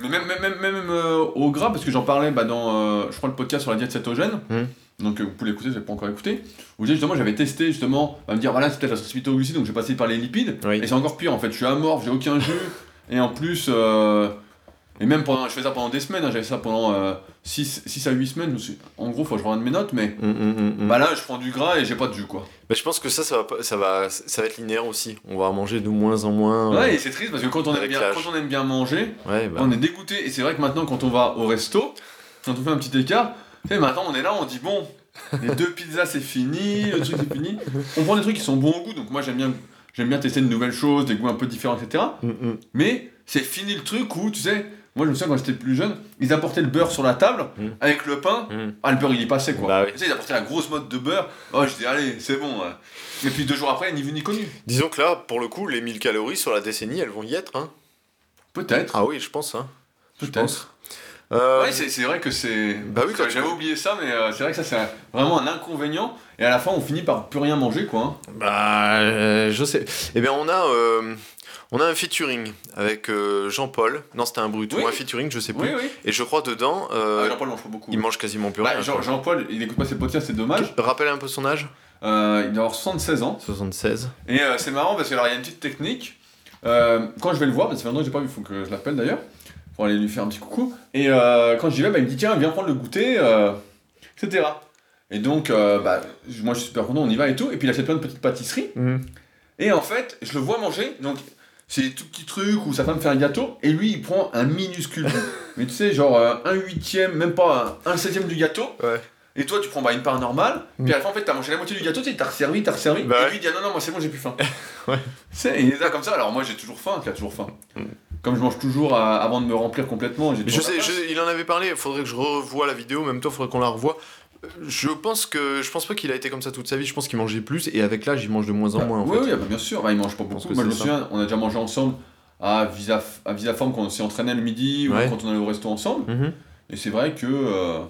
Mais même, même, même, même, euh, au gras, parce que j'en parlais bah, dans, euh, je crois, le podcast sur la diète cétogène. Mhm. Donc euh, vous pouvez l'écouter, je l'ai pas encore écouté. Où justement, j'avais testé justement, à me dire voilà, c'est peut-être la aux glucides, donc j'ai passé par les lipides. Oui. Et c'est encore pire en fait, je suis amorphe, j'ai aucun jus. et en plus, euh, et même pendant, je fais ça pendant des semaines, hein, j'avais ça pendant 6, à 8 semaines. je me suis- en gros, faut que je regarde mes notes, mais Hum, hum, hum, hum. bah là, je prends du gras et j'ai pas de jus quoi. Mais je pense que ça, ça va, ça va, ça va être linéaire aussi. On va manger de moins en moins. Ouais, et c'est triste parce que quand on, aime bien, quand on aime bien manger, Ouais, bah. On est dégoûté, et c'est vrai que maintenant, quand on va au resto, quand on fait un petit écart, sais, maintenant on est là, on dit bon, les deux pizzas c'est fini, le truc c'est fini. On prend des trucs qui sont bons au goût, donc moi j'aime bien, j'aime bien tester de nouvelles choses, des goûts un peu différents, etc. Hum, hum. Mais c'est fini le truc où, tu sais, moi je me souviens quand j'étais plus jeune, ils apportaient le beurre sur la table, Mm. avec le pain, Hum. ah le beurre il y passait quoi. Bah oui. Tu sais, ils apportaient la grosse mode de beurre, oh je dis allez, c'est bon. ouais. Et puis deux jours après, ni vu ni connu. Disons que là, pour le coup, les 1000 calories sur la décennie, elles vont y être. Hein. Peut-être, Ah oui, je pense. Hein. Je peut-être. Euh, Ouais, c'est vrai que c'est. Bah oui, j'avais oublié ça, mais euh, c'est vrai que ça c'est un- vraiment un inconvénient. Et à la fin, on finit par plus rien manger, quoi. hein. Bah, euh, je sais. Eh bien, on a, euh, on a un featuring avec Jean-Paul. Non, c'était un brut. Oui. Ou un featuring, je sais plus. Oui, oui. Et je crois dedans, Ah, Jean-Paul mange pas beaucoup. il mange quasiment plus Bah, rien. Jean-Paul, il écoute pas ses podcasts, c'est dommage. Rappelle un peu son âge? Il doit avoir 76 ans. 76. Et c'est marrant parce qu'il y a une petite technique. Quand je vais le voir, parce que longtemps que j'ai pas vu, il faut que je l'appelle d'ailleurs, pour aller lui faire un petit coucou. Et euh, quand j'y vais, bah, il me dit tiens, viens prendre le goûter, euh, etc. Et donc, euh, bah, moi je suis super content, on y va et tout. Et puis il achète plein de petites pâtisseries. Et en fait, je le vois manger, donc c'est des tout petits trucs où sa femme fait un gâteau, et lui il prend un minuscule. Mais tu sais, genre euh, un huitième, même pas un, un septième du gâteau. Ouais. Et toi tu prends bah, une part normale, Mm. puis à la fin en fait t'as mangé la moitié du gâteau, tu t'as resservi, t'as resservi, Bah et lui il dit ah non, non, moi c'est bon, j'ai plus faim. Ouais. Sais, il est là comme ça, alors moi j'ai toujours faim, tu as toujours faim. Mm. Comme je mange toujours avant de me remplir complètement, j'ai Mais je sais, je- il en avait parlé, il faudrait que je revoie la vidéo, même toi, il faudrait qu'on la revoie. Je pense que je pense pas qu'il a été comme ça toute sa vie, je pense qu'il mangeait plus et avec l'âge il mange de moins en moins en oui, fait. oui, bah, bien sûr, bah, il mange pas beaucoup. Moi je me souviens, on a déjà mangé ensemble à Visa, à Visaform quand on s'est entraîné le midi, Ouais. ou quand on allait au resto ensemble. Mhm. Et c'est vrai que. euh,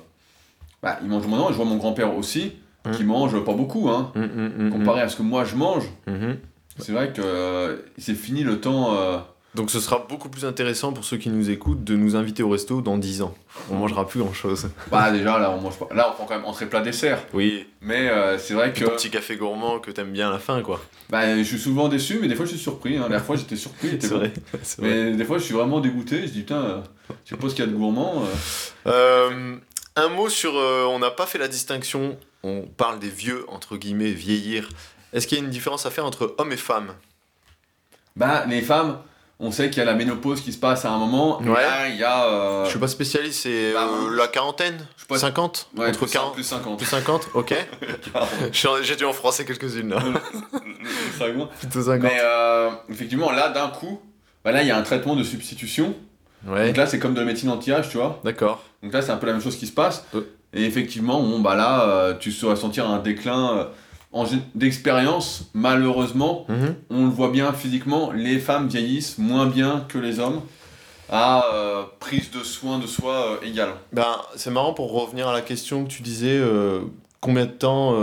bah, il mange moins. Je vois mon grand-père aussi, qui Mm. mange pas beaucoup, hein, mhm, mhm. comparé à ce que moi je mange. Mhm. C'est vrai que euh, c'est fini le temps. euh, Donc ce sera beaucoup plus intéressant pour ceux qui nous écoutent de nous inviter au resto dans 10 ans. On mangera plus grand chose. Bah, déjà, là, on mange pas. Là, on prend quand même entrée plat dessert. Oui, Mais euh, c'est vrai que. ton petit café gourmand que t'aimes bien à la fin quoi. Bah, je suis souvent déçu, mais des fois, je suis surpris. Hein. La dernière fois, j'étais surpris. C'est vrai. Mais des fois, je suis vraiment dégoûté. Je dis, putain, euh, je ce qu'il y a de gourmand. euh. Euh, un mot sur. on n'a pas fait la distinction. On parle des vieux, entre guillemets, vieillir. Est-ce qu'il y a une différence à faire entre hommes et femmes? Bah, les femmes, on sait qu'il y a la ménopause qui se passe à un moment. Ouais. là, il y a. euh, Je suis pas spécialiste, c'est bah, euh, la quarantaine je sais pas- 50 Ouais, Entre plus 40 plus 50. Plus 50 Ok. J'ai dû en froisser quelques-unes là. Plutôt 50. Mais euh, effectivement, là, d'un coup, bah là, il y a un traitement de substitution. Ouais, Donc là, c'est comme de la médecine anti-âge, tu vois. d'accord. Donc là, c'est un peu la même chose qui se passe. Euh. Et effectivement, bon, bah là, tu sauras sentir un déclin d'expérience. Malheureusement, Mhm. on le voit bien physiquement, les femmes vieillissent moins bien que les hommes à euh, prise de soin de soi euh, égale. Ben, c'est marrant pour revenir à la question que tu disais euh, combien de temps,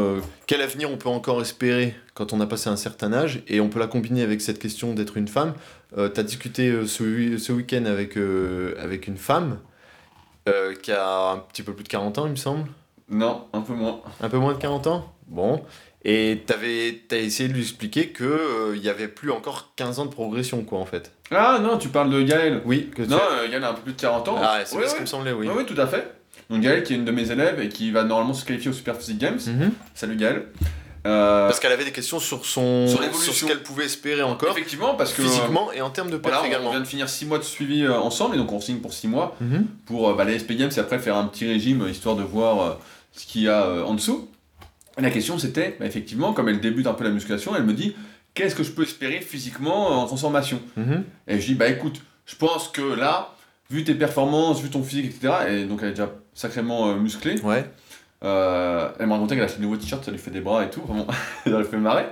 quel avenir on peut encore espérer quand on a passé un certain âge et on peut la combiner avec cette question d'être une femme. Tu as discuté ce, ce week-end avec, avec une femme qui a un petit peu plus de 40 ans, il me semble. Non, un peu moins. Un peu moins de 40 ans? Bon. Et t'avais as essayé de lui expliquer qu'il n'y avait plus encore 15 ans de progression, quoi, en fait. Ah non, tu parles de Gaël. Oui, que. Non, euh, Gaël a un peu plus de 40 ans. Ah, c'est Ouais, ce ouais. qui me semblait, oui. Oui, oui, tout à fait. Donc Gaël, qui est une de mes élèves et qui va normalement se qualifier au Super Physique Games. Mhm. Salut Gaël. Euh, Parce qu'elle avait des questions sur son Sur sur, ce qu'elle pouvait espérer encore, effectivement, parce que physiquement et en termes de voilà, on également. vient de finir 6 mois de suivi euh, ensemble et donc on signe pour 6 mois Mhm. pour euh, bah, les SP Games et après faire un petit régime euh, histoire de voir euh, ce qu'il y a euh, en dessous. La question c'était, bah, effectivement, comme elle débute un peu la musculation, elle me dit qu'est-ce que je peux espérer physiquement euh, en transformation? Mhm. Et je dis bah écoute, je pense que là, vu tes performances, vu ton physique, etc., et donc elle est déjà sacrément euh, musclée, Ouais. euh, elle m'a raconté qu'elle a acheté de nouveaux t-shirts, ça lui fait des bras et tout, vraiment, ça lui fait marrer.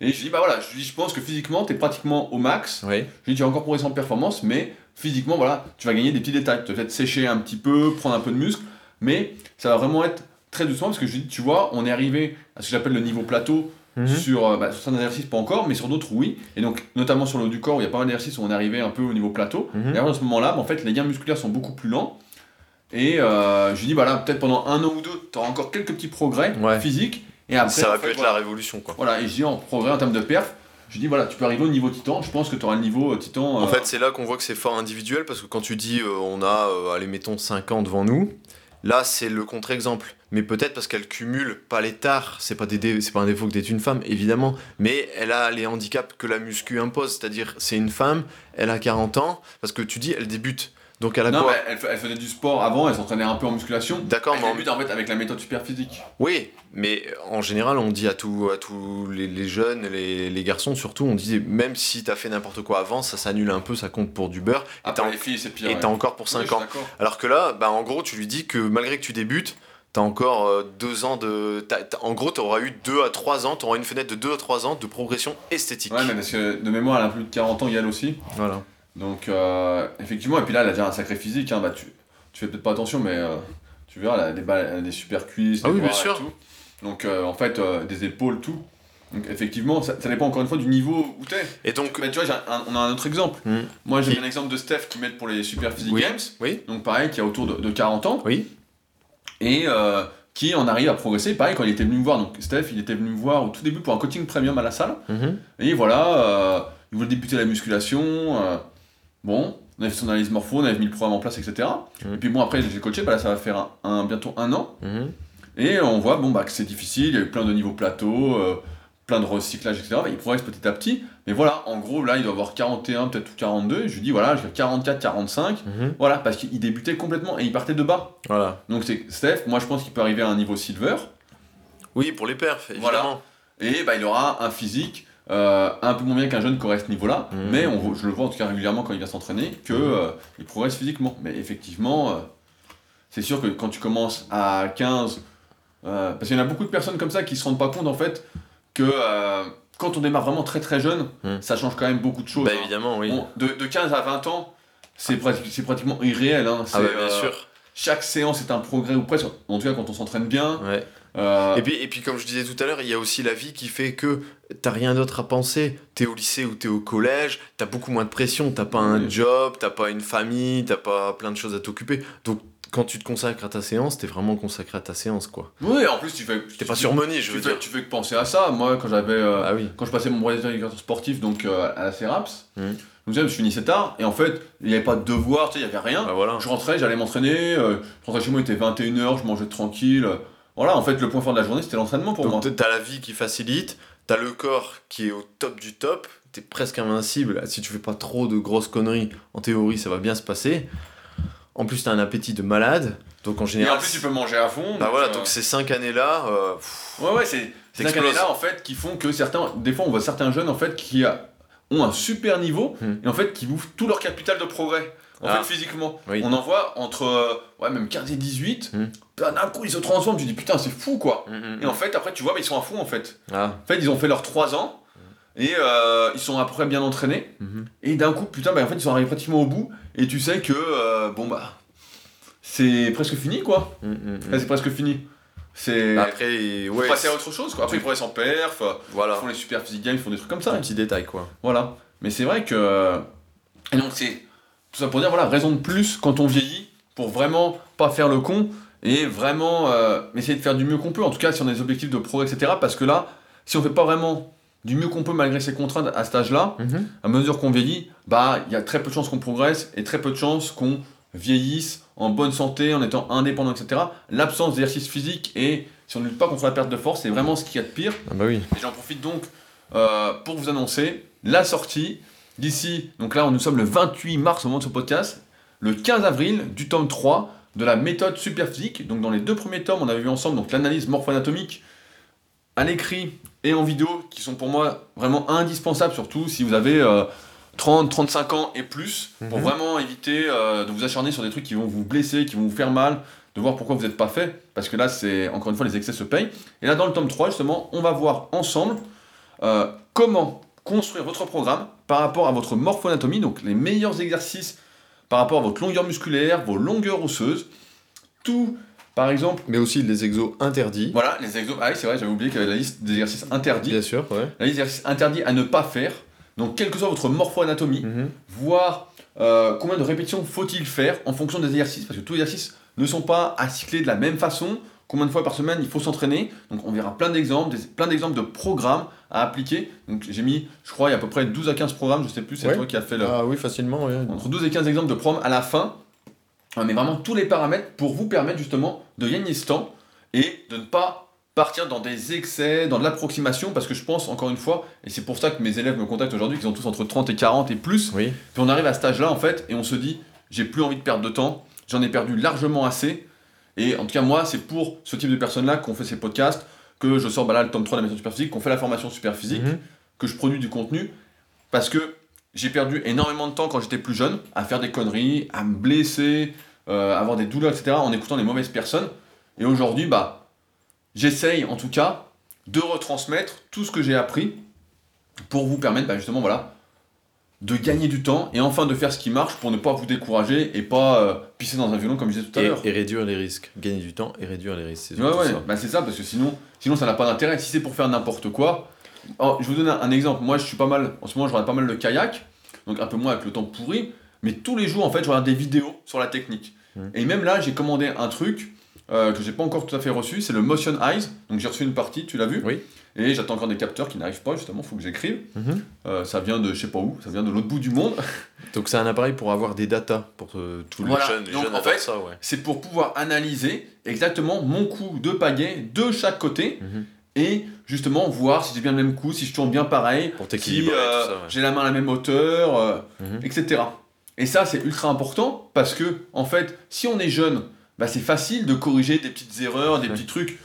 Et je lui dis bah voilà, je, dis, je pense que physiquement t'es pratiquement au max, Ouais. je lui dis tu vas encore progresser en performance, mais physiquement voilà, tu vas gagner des petits détails, tu vas peut-être sécher un petit peu, prendre un peu de muscle, mais ça va vraiment être très doucement parce que je dis, tu vois, on est arrivé à ce que j'appelle le niveau plateau Mhm. sur, euh, bah, sur certains exercices, pas encore, mais sur d'autres, oui. Et donc, notamment sur le haut du corps, où il y a pas mal d'exercices où on est arrivé un peu au niveau plateau. Mhm. Et à ce moment-là, bah, en fait, les gains musculaires sont beaucoup plus lents. Et euh, je lui dis, bah là, peut-être pendant un an ou deux, tu auras encore quelques petits progrès Ouais. physiques. Et après, ça fait, pu être voilà. la révolution, quoi. Voilà, et je dis en progrès en termes de perf, je dis voilà, tu peux arriver au niveau titan, je pense que tu auras le niveau euh, titan. En euh, fait, c'est là qu'on voit que c'est fort individuel parce que quand tu dis euh, on a, euh, allez, mettons 5 ans devant nous, là c'est le contre-exemple. Mais peut-être parce qu'elle cumule pas les tares, c'est pas, des dé- c'est pas un défaut que d'être une femme, évidemment, mais elle a les handicaps que la muscu impose, c'est-à-dire c'est une femme, elle a 40 ans, parce que tu dis elle débute. Donc elle a non, quoi mais elle, fa- elle faisait du sport avant, elle s'entraînait un peu en musculation. D'accord, Elle mais en- débute en fait avec la méthode super physique. Oui, mais en général, on dit à, tout, à tous les, les jeunes, les, les garçons surtout, on dit même si t'as fait n'importe quoi avant, ça s'annule un peu, ça compte pour du beurre, et t'as encore pour Oui, 5 je suis ans. Alors que là, bah, en gros, tu lui dis que malgré que tu débutes, t'as encore euh, deux ans de. en gros, t'auras eu 2 à 3 ans, t'auras une fenêtre de 2 à 3 ans de progression esthétique. Ouais, mais parce que de mémoire, elle a plus de 40 ans, elle aussi. Voilà. Donc, euh, effectivement, et puis là, elle a déjà un sacré physique. Hein, bah, tu, tu fais peut-être pas attention, mais euh, tu verras, elle a des, balles- elle a des super cuisses, Ah des oui, bien sûr. tout. Donc, euh, en fait, des épaules, tout. Donc, effectivement, ça, ça dépend encore une fois du niveau où t'es. Et donc. Mais tu vois, un- on a un autre exemple. Hmm. Moi, j'ai Qui un exemple de Steph qui m'aide pour les Super Physique Oui. Games. Oui, Donc, pareil, qui a autour de, de 40 ans. oui. Et euh, qui en arrive à progresser. Pareil, quand il était venu me voir. Donc, Steph, il était venu me voir au tout début pour un coaching premium à la salle. Mhm. Et voilà, euh, il voulait débuter la musculation. euh, bon, on avait fait son analyse morpho, on avait mis le programme en place, etc. Mhm. Et puis bon, après, j'ai coaché, bah là, ça va faire un, un- bientôt un an. Mhm. Et on voit bon, bah, que c'est difficile, il y a eu plein de niveaux plateaux, plein de recyclage, etc. Bah, il progresse petit à petit. Mais voilà, en gros, là, il doit avoir 41, peut-être ou 42. Et je lui dis, voilà, je vais 44, 45. Mhm. Voilà, parce qu'il débutait complètement et il partait de bas. Voilà. Donc c'est Steph, moi je pense qu'il peut arriver à un niveau silver. Oui, pour les perfs, évidemment. Et bah, il aura un physique euh, un peu moins bien qu'un jeune qui aurait ce niveau-là, Mhm. mais on, voit- je le vois en tout cas régulièrement quand il vient s'entraîner, que Mhm. euh, il progresse physiquement. Mais effectivement, euh, c'est sûr que quand tu commences à 15, euh, parce qu'il y en a beaucoup de personnes comme ça qui se rendent pas compte en fait que euh, quand on démarre vraiment très très jeune, Mhm. ça change quand même beaucoup de choses. Bah, hein. évidemment, oui. Bon, de, de 15 à 20 ans, c'est prati- c'est pratiquement irréel. hein. ah, bah, bien euh, sûr. Chaque séance est un progrès ou presque, en tout cas quand on s'entraîne bien. Ouais. Euh, Et puis, et puis, comme je disais tout à l'heure, il y a aussi la vie qui fait que t'as rien d'autre à penser. T'es au lycée ou t'es au collège, t'as beaucoup moins de pression, t'as pas un Oui. job, t'as pas une famille, t'as pas plein de choses à t'occuper. Donc, quand tu te consacres à ta séance, t'es vraiment consacré à ta séance, quoi. Oui, en plus tu fais. T'es pas tu- surmené, je tu veux fais, dire. tu fais que penser à ça. Moi, quand j'avais, euh, Ah oui. quand je passais mon brevet d'éducateur sportif, donc euh, à la CERAPS, Mhm. donc, je finissais tard, et en fait, il n'y avait pas de devoir, tu sais, il n'y avait rien. Bah voilà. Je rentrais, j'allais m'entraîner, euh, je rentrais chez moi, il était 21h, je mangeais tranquille. Voilà, en fait, le point fort de la journée, c'était l'entraînement pour moi. T'as la vie qui facilite, t'as le corps qui est au top du top, t'es presque invincible. Si tu fais pas trop de grosses conneries, en théorie, ça va bien se passer. En plus, t'as un appétit de malade. Donc, en Et général. en plus, tu peux manger à fond. Bah donc, voilà, euh, donc ces cinq années-là. euh, Ouais, ouais, c'est ces années-là, en fait, qui font que certains. Des fois, on voit certains jeunes, en fait, qui a- ont un super niveau, Hmm. et en fait, qui bouffent tout leur capital de progrès. En Ah. fait, physiquement. Oui. On en voit entre. euh, ouais, même 15 et 18. Hmm. D'un coup, ils se transforment. Tu dis, putain, c'est fou, quoi. mm, mm, Et en fait, après, tu vois, bah, ils sont à fond, en fait. Ah. En fait, ils ont fait leurs 3 ans. Et euh, ils sont à peu près bien entraînés. mhm. Et d'un coup, putain, bah, en fait, ils sont arrivés pratiquement au bout. Et tu sais que, euh, bon, bah, c'est presque fini, quoi. Mm, mm, mm. C'est presque fini. C'est. Après, Faut ouais. passer à autre chose, quoi. Après, ils progressent en perf. euh, Voilà. Ils font les super physique games, ils font des trucs comme Un ça. petit détail, quoi. Voilà. Mais c'est vrai que. Et donc, c'est. Tout ça pour dire, voilà, raison de plus quand on vieillit, pour vraiment pas faire le con et vraiment euh, essayer de faire du mieux qu'on peut. En tout cas, si on a des objectifs de progrès, etc. Parce que là, si on fait pas vraiment du mieux qu'on peut malgré ses contraintes à cet âge-là, Mhm. à mesure qu'on vieillit, bah, il y a très peu de chances qu'on progresse et très peu de chances qu'on vieillisse en bonne santé, en étant indépendant, etc. L'absence d'exercice physique et si on ne lutte pas contre la perte de force, c'est vraiment ce qu'il y a de pire. Ah bah oui. Et j'en profite donc euh, pour vous annoncer la sortie d'ici, donc là nous sommes le 28 mars au moment de ce podcast, le 15 avril du tome 3 de la méthode superphysique. Donc dans les deux premiers tomes, on avait vu ensemble donc l'analyse morpho-anatomique à l'écrit et en vidéo, qui sont pour moi vraiment indispensables, surtout si vous avez euh, 30, 35 ans et plus, pour Mhm. vraiment éviter euh, de vous acharner sur des trucs qui vont vous blesser, qui vont vous faire mal, de voir pourquoi vous n'êtes pas fait, parce que là, c'est encore une fois, les excès se payent. Et là, dans le tome 3, justement, on va voir ensemble euh, comment construire votre programme par rapport à votre morpho-anatomie, donc les meilleurs exercices par rapport à votre longueur musculaire, vos longueurs osseuses, tout Par exemple, Mais aussi les exos interdits. voilà, les exos. Ah oui, c'est vrai, j'avais oublié qu'il y avait la liste des exercices interdits. Bien sûr, ouais. La liste des exercices interdits à ne pas faire. Donc, quelle que soit votre morpho-anatomie, Mhm. voir euh, combien de répétitions faut-il faire en fonction des exercices, parce que tous les exercices ne sont pas à cycler de la même façon. Combien de fois par semaine il faut s'entraîner Donc on verra plein d'exemples, plein d'exemples de programmes à appliquer. Donc j'ai mis, je crois, il y a à peu près 12 à 15 programmes, je sais plus, c'est Ouais. toi qui as fait le, Ah oui, facilement, ouais. entre 12 et 15 exemples de programmes à la fin. On met vraiment tous les paramètres pour vous permettre justement de gagner ce temps et de ne pas partir dans des excès, dans de l'approximation, parce que je pense, encore une fois, et c'est pour ça que mes élèves me contactent aujourd'hui, qu'ils ont tous entre 30 et 40 et plus, Oui. puis on arrive à cet âge-là, en fait, et on se dit, j'ai plus envie de perdre de temps, j'en ai perdu largement assez, et en tout cas, moi, c'est pour ce type de personnes-là qu'on fait ces podcasts, que je sors bah là, le tome 3 de la méthode superphysique, qu'on fait la formation superphysique, Mhm. que je produis du contenu, parce que j'ai perdu énormément de temps quand j'étais plus jeune, à faire des conneries, à me blesser, euh, à avoir des douleurs, etc., en écoutant les mauvaises personnes, et aujourd'hui, bah, j'essaye, en tout cas, de retransmettre tout ce que j'ai appris, pour vous permettre, bah, justement, voilà, de gagner du temps et enfin de faire ce qui marche pour ne pas vous décourager et pas euh, pisser dans un violon comme je disais tout à l'heure. et réduire les risques. Gagner du temps et réduire les risques. c'est Ouais, ouais, ça. bah c'est ça, parce que sinon, sinon ça n'a pas d'intérêt. Si c'est pour faire n'importe quoi. Alors, je vous donne un, un exemple. Moi, je suis pas mal, en ce moment, je regarde pas mal le kayak, donc un peu moins avec le temps pourri, mais tous les jours, en fait, je regarde des vidéos sur la technique. Mhm. Et même là, j'ai commandé un truc euh, que j'ai pas encore tout à fait reçu, c'est le Motion Eyes. Donc j'ai reçu une partie, tu l'as vu Oui. Et j'attends encore des capteurs qui n'arrivent pas, justement, faut que j'écrive. Mhm. Euh, ça vient de je sais pas où, ça vient de l'autre bout du monde. Donc c'est un appareil pour avoir des datas pour euh, tous les Voilà. jeunes. Les Donc, jeunes en fait, ouais. c'est pour pouvoir analyser exactement mon coup de pagaie de chaque côté Mhm. Et justement voir si j'ai bien le même coup, si je tourne bien pareil, Pour si euh, ouais. j'ai la main à la même hauteur, euh, Mhm. etc. Et ça, c'est ultra important parce que, en fait, si on est jeune, bah, c'est facile de corriger des petites erreurs, des Ouais. petits trucs.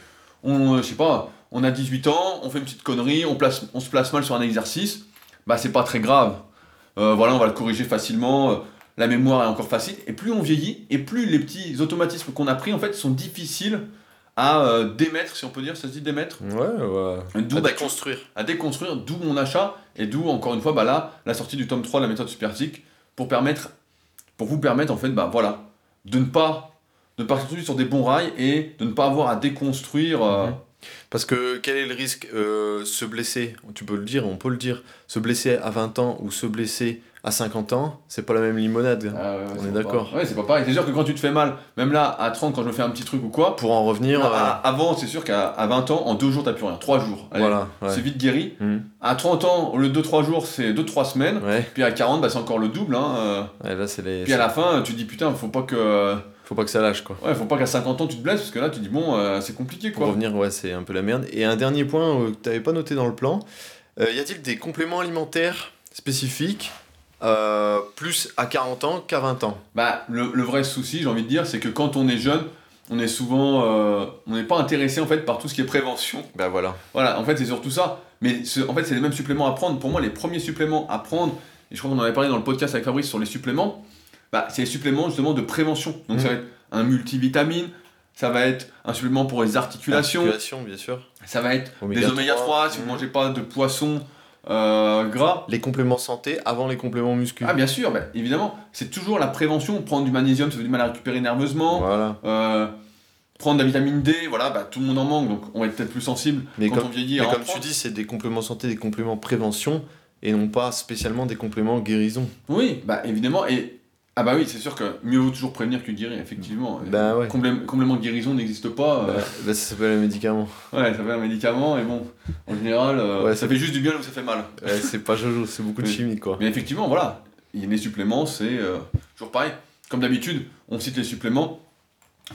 On, euh, je sais pas, on a 18 ans, on fait une petite connerie, on, place, on se place mal sur un exercice, bah c'est pas très grave. Euh, voilà, on va le corriger facilement. la mémoire est encore facile. Et plus on vieillit, et plus les petits automatismes qu'on a pris, en fait, sont difficiles à euh, démettre, si on peut dire, ça se dit démettre Ouais, ouais. D'où À bah, déconstruire. à déconstruire, d'où mon achat, et d'où, encore une fois, bah là, la sortie du tome 3 de la méthode superphysique, pour permettre, pour vous permettre, en fait, bah voilà, de ne pas, de partir tout de suite sur des bons rails, et de ne pas avoir à déconstruire, euh, Mhm. Parce que quel est le risque euh, Se blesser, tu peux le dire, on peut le dire, se blesser à 20 ans ou se blesser à 50 ans, c'est pas la même limonade. ah ouais, ouais, On est d'accord. Ouais, c'est pas pareil. C'est sûr que quand tu te fais mal, même là, à 30, quand je me fais un petit truc ou quoi, Pour en revenir, à- euh, à- avant, c'est sûr qu'à à 20 ans, en deux jours, t'as plus rien. Trois jours. Allez, voilà. Ouais. C'est vite guéri. Mhm. À 30 ans, au lieu de 2-3 jours, c'est 2-3 semaines. Ouais. Puis à 40, bah, c'est encore le double. Hein. euh. Là c'est les. Puis à la fin, tu te dis putain, faut pas que. Faut pas que ça lâche quoi. Ouais, faut pas qu'à 50 ans tu te blesses parce que là tu dis bon, euh, c'est compliqué Pour quoi. revenir, ouais, c'est un peu la merde. Et un dernier point euh, que t'avais pas noté dans le plan, euh, y a-t-il des compléments alimentaires spécifiques euh, plus à 40 ans qu'à 20 ans? Bah, le, le vrai souci, j'ai envie de dire, c'est que quand on est jeune, on est souvent. on n'est pas intéressé en fait par tout ce qui est prévention. Bah voilà. Voilà, en fait, c'est surtout ça. Mais ce- en fait, c'est les mêmes suppléments à prendre. Pour moi, les premiers suppléments à prendre, et je crois qu'on en avait parlé dans le podcast avec Fabrice sur les suppléments, bah, c'est les suppléments justement de prévention. Donc, ça va être un multivitamine, ça va être un supplément pour les articulations, Articulation, bien sûr. ça va être Oméga des oméga 3 si vous ne mangez pas de poisson euh, gras. Les compléments santé avant les compléments muscu. Ah, bien sûr, bah, évidemment, c'est toujours la prévention. Prendre du magnésium, ça fait du mal à récupérer nerveusement. Voilà. Euh, prendre de la vitamine D, voilà, bah, tout le monde en manque, donc on va être peut-être plus sensible Mais quand comme- on vieillit. Mais comme tu dis, c'est des compléments santé, des compléments prévention et non pas spécialement des compléments guérison. Oui, bah évidemment, et ah bah oui, c'est sûr que mieux vaut toujours prévenir que guérir, effectivement. Bah ouais. Complé- complément de guérison n'existe pas. euh, Bah, bah, ça s'appelle un médicament. Ouais, ça fait un médicament, et bon, en général, euh, Ouais, ça c'est- fait juste du bien où ça fait mal. Ouais, c'est pas Jojo, c'est beaucoup de chimie quoi. Mais effectivement, voilà, il y a les suppléments, c'est euh, toujours pareil. Comme d'habitude, on cite les suppléments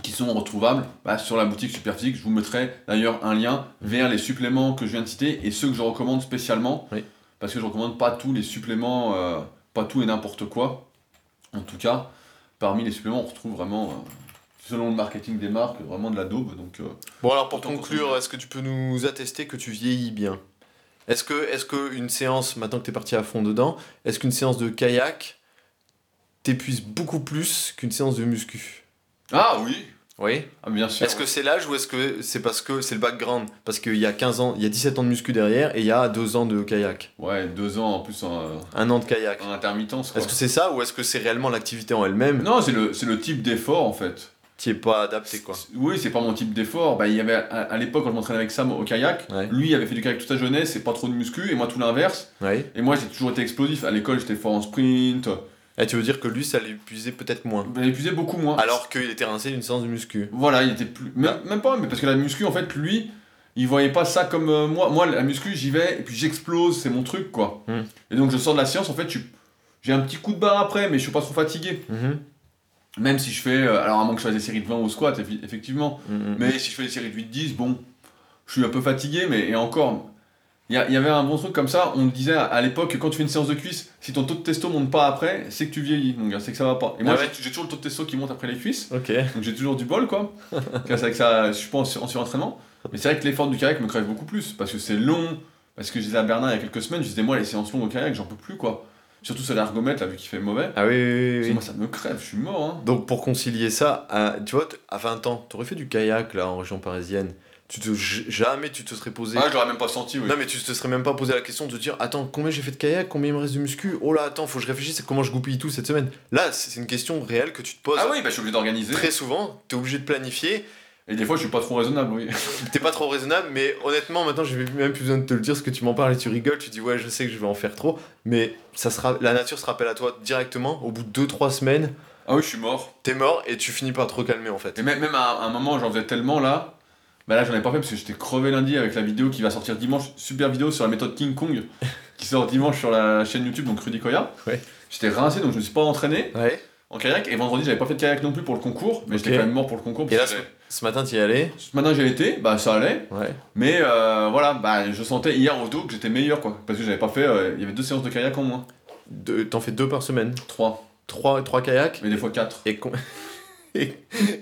qui sont retrouvables bah, sur la boutique Superphysique. Je vous mettrai d'ailleurs un lien vers les suppléments que je viens de citer et ceux que je recommande spécialement. Oui. Parce que je recommande pas tous les suppléments, euh, pas tout et n'importe quoi. En tout cas, parmi les suppléments, on retrouve vraiment, euh, selon le marketing des marques, vraiment de la daube. Donc, euh, Bon alors pour conclure, est-ce que tu peux nous attester que tu vieillis bien? Est-ce que, est que une séance, maintenant que tu es parti à fond dedans, est-ce qu'une séance de kayak t'épuise beaucoup plus qu'une séance de muscu? Ah oui Oui. ah, Bien sûr. Est-ce que c'est l'âge ou est-ce que c'est parce que c'est le background? Parce qu'il y a 15 ans, il y a 17 ans de muscu derrière et il y a 2 ans de kayak. Ouais, deux ans en plus en, euh, Un an de kayak. en intermittence. Est-ce que c'est ça ou est-ce que c'est réellement l'activité en elle-même? Non, c'est le, le type d'effort en fait. Qui est pas adapté quoi. Oui, c'est pas mon type d'effort. Bah, il y avait, à, à l'époque, quand je m'entraînais avec Sam au kayak, Ouais. lui il avait fait du kayak toute sa jeunesse et pas trop de muscu, et moi tout l'inverse. Ouais. Et moi j'ai toujours été explosif. À l'école, j'étais fort en sprint. Et tu veux dire que lui, ça l'épuisait peut-être moins. J'ai épuisé beaucoup moins. Alors qu'il était rincé d'une séance de muscu. Voilà, il était plus. Même, même pas, mais parce que la muscu, en fait, lui, il voyait pas ça comme euh, moi. Moi, la muscu, j'y vais et puis j'explose, c'est mon truc, quoi. Hmm. Et donc, je sors de la séance, en fait, j'ai un petit coup de barre après, mais je suis pas trop fatigué. Mhm. Même si je fais. euh, alors, à moins que je fasse des séries de 20 au squat, effectivement. Mhm. Mais si je fais des séries de 8-10, bon, je suis un peu fatigué, mais et encore. Il y, avait un bon truc comme ça, on disait à, à l'époque que quand tu fais une séance de cuisse, si ton taux de testo monte pas après, c'est que tu vieillis, mon gars, c'est que ça va pas. Et moi, Ah ouais j'ai- toujours le taux de testo qui monte après les cuisses. Donc j'ai toujours du bol quoi. c'est vrai que ça, je suis pas en, sur- en surentraînement. Mais c'est vrai que l'effort du kayak me crève beaucoup plus parce que c'est long. Parce que je disais à Bernard il y a quelques semaines, je disais moi les séances longues au kayak j'en peux plus quoi. Surtout sur l'ergomètre là vu qu'il fait mauvais. Ah oui, oui, oui. Moi ça me crève, je suis mort hein. Donc pour concilier ça, à- tu vois, à 20 ans, t'aurais fait du kayak là en région parisienne. Tu te, jamais tu te serais posé. Ah je l'aurais même pas senti oui. Non mais tu te serais même pas posé la question de te dire attends combien j'ai fait de kayak combien il me reste de muscu oh là attends faut que je réfléchisse à comment je goupille tout cette semaine là c'est une question réelle que tu te poses Ah oui bah je suis obligé d'organiser. très souvent t'es obligé de planifier Et des fois je suis pas trop raisonnable oui. t'es pas trop raisonnable mais honnêtement maintenant j'ai même plus besoin de te le dire ce que tu m'en parles et tu rigoles tu dis ouais je sais que je vais en faire trop mais ça sera la nature se rappelle à toi directement au bout de 2-3 semaines Ah oui je suis mort. t'es mort et tu finis par te recalmer en fait Et même, même à un moment j'en faisais tellement là. Bah là j'en ai pas fait parce que j'étais crevé lundi avec la vidéo qui va sortir dimanche. Super vidéo sur la méthode King Kong qui sort dimanche sur la chaîne YouTube donc Rudy Koya. Ouais. J'étais rincé donc je me suis pas entraîné. ouais. en kayak. Et vendredi j'avais pas fait de kayak non plus pour le concours mais j'étais quand même mort pour le concours et là ce, ce matin t'y allé ce matin j'ai été bah ça allait. Ouais. Mais euh, voilà bah je sentais hier au dos que j'étais meilleur quoi. Parce que j'avais pas fait euh, il y avait deux séances de kayak en moins. T'en fais deux par semaine? Trois. Trois, trois kayaks? Mais des fois quatre. Et, com- et,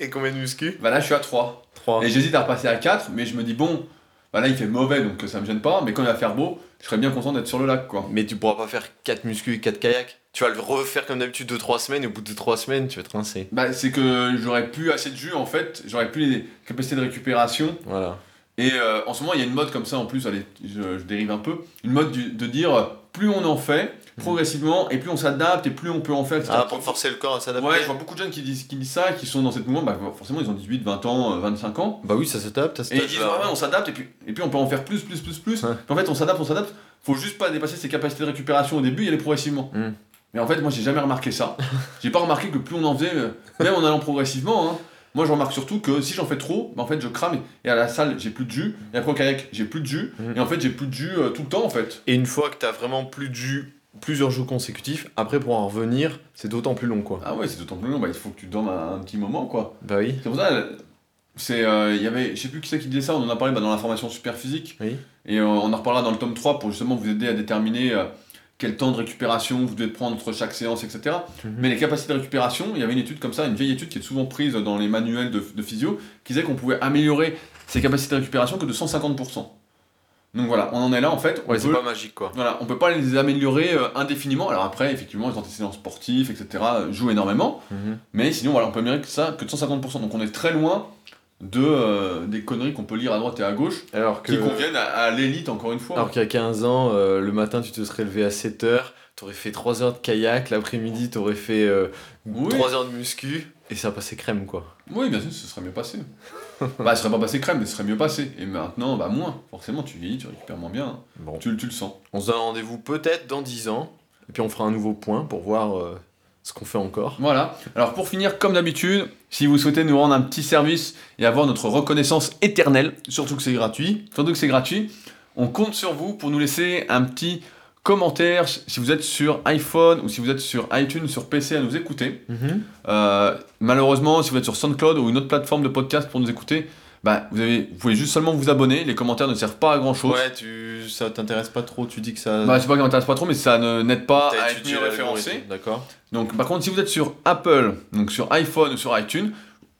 et combien de muscu? Bah là je suis à trois Et j'hésite à repasser à quatre mais je me dis bon bah là il fait mauvais donc ça me gêne pas mais quand il va faire beau je serais bien content d'être sur le lac quoi Mais tu pourras pas faire 4 muscu et 4 kayaks. Tu vas le refaire comme d'habitude 2-3 semaines et au bout de 3 semaines, tu vas te rincer. bah c'est que j'aurais plus assez de jus en fait j'aurais plus les capacités de récupération Voilà. Et euh, en ce moment, il y a une mode comme ça en plus, allez, je, je dérive un peu, une mode du- de dire euh, plus on en fait progressivement et plus on s'adapte et plus on peut en faire. etc. Ah, pour forcer le corps à s'adapter Ouais, je vois beaucoup de jeunes qui disent, qui disent ça, qui sont dans cette mouvement, bah, forcément ils ont 18, 20 ans, euh, 25 ans. Bah oui, ça s'adapte Et ils disent âge-là. ouais, ouais, on s'adapte et puis, et puis on peut en faire plus, plus, plus, plus. Ouais. Puis en fait, on s'adapte, on s'adapte, faut juste pas dépasser ses capacités de récupération au début et aller progressivement. Mm. Mais en fait, moi j'ai jamais remarqué ça. j'ai pas remarqué que plus on en faisait, euh, même en allant progressivement, hein, moi je remarque surtout que si j'en fais trop, bah, en fait je crame et à la salle j'ai plus de jus, et après au kayak j'ai plus de jus, Mm. et en fait j'ai plus de jus euh, tout le temps en fait. Et une fois que t'as vraiment plus de jus, plusieurs jours consécutifs, après pour en revenir, c'est d'autant plus long quoi. Ah ouais, c'est d'autant plus long, bah, il faut que tu dormes un, un petit moment quoi. Bah oui. C'est pour ça, euh, c'est, euh, il y avait, je sais plus qui c'est qui disait ça, on en a parlé bah, dans la formation super physique, Oui. et euh, on en reparlera dans le tome 3 pour justement vous aider à déterminer euh, quel temps de récupération vous devez prendre entre chaque séance, etc. Mhm. Mais les capacités de récupération, il y avait une étude comme ça, une vieille étude qui est souvent prise dans les manuels de, de physio, qui disait qu'on pouvait améliorer ses capacités de récupération que de 150%. Donc voilà, on en est là en fait. Ouais, c'est peut- pas magique quoi. Voilà, on peut pas les améliorer euh, indéfiniment. Alors après, effectivement, les antécédents sportifs, etc., euh, jouent énormément. Mhm. Mais sinon, voilà, on peut améliorer que ça que de 150%. Donc on est très loin de, euh, des conneries qu'on peut lire à droite et à gauche, Alors que. qui conviennent à, à l'élite, encore une fois. Alors qu'il y a 15 ans, euh, le matin tu te serais levé à 7h, t'aurais fait 3 heures de kayak, l'après-midi t'aurais fait euh, Oui. 3 heures de muscu, et ça passait crème quoi. Oui, bien sûr, ce serait mieux passé. bah, ce serait pas passé crème, mais ce serait mieux passé. Et maintenant, bah, moins. Forcément, tu vieillis, tu récupères moins bien. hein. Bon. Tu, tu le sens. On se donne rendez-vous peut-être dans 10 ans, et puis on fera un nouveau point pour voir euh, ce qu'on fait encore. Voilà. Alors pour finir, comme d'habitude, si vous souhaitez nous rendre un petit service et avoir notre reconnaissance éternelle, surtout que c'est gratuit, surtout que c'est gratuit, on compte sur vous pour nous laisser un petit commentaire si vous êtes sur iPhone ou si vous êtes sur iTunes, sur PC à nous écouter. Euh, malheureusement, si vous êtes sur SoundCloud ou une autre plateforme de podcast pour nous écouter, bah, vous, avez, vous pouvez juste seulement vous abonner. Les commentaires ne servent pas à grand chose. Ouais, tu, ça t'intéresse pas trop, tu dis que ça. Bah, c'est pas qui m'intéresse pas trop, mais ça ne- n'aide pas à être mieux référencé. D'accord. Donc, par contre, si vous êtes sur Apple, donc sur iPhone ou sur iTunes,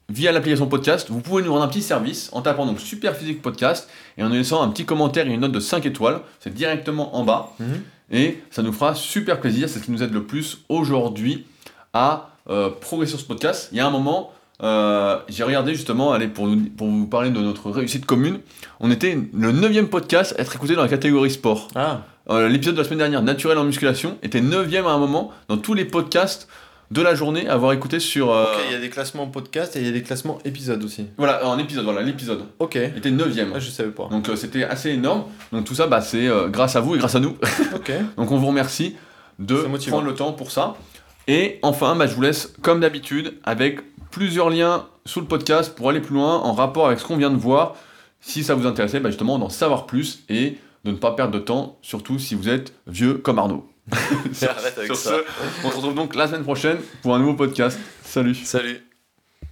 via l'application podcast, vous pouvez nous rendre un petit service en tapant donc Super Physique Podcast et en nous laissant un petit commentaire et une note de 5 étoiles. C'est directement en bas Mhm. et ça nous fera super plaisir. C'est ce qui nous aide le plus aujourd'hui à euh, progresser sur ce podcast. Il y a un moment, euh, j'ai regardé justement, allez, pour, nous- pour vous parler de notre réussite commune, on était le 9 podcast à être écouté dans la catégorie sport. Ah, Euh, L'épisode de la semaine dernière, Naturel en musculation, était 9 à un moment dans tous les podcasts de la journée à avoir écouté sur. euh, Ok, il y a des classements podcast et il y a des classements épisodes aussi. Voilà, en épisode, voilà, l'épisode. Ok. était 9ème. Ah, je savais pas. Donc c'était assez énorme. Donc tout ça, bah, c'est grâce à vous et grâce à nous. Ok. Donc on vous remercie de prendre le temps pour ça. Et enfin, bah, je vous laisse comme d'habitude avec plusieurs liens sous le podcast pour aller plus loin en rapport avec ce qu'on vient de voir. Si ça vous intéressait, bah, justement d'en savoir plus et de ne pas perdre de temps, surtout si vous êtes vieux comme Arnaud. Avec Sur ça. ce, on se retrouve donc la semaine prochaine pour un nouveau podcast. Salut Salut.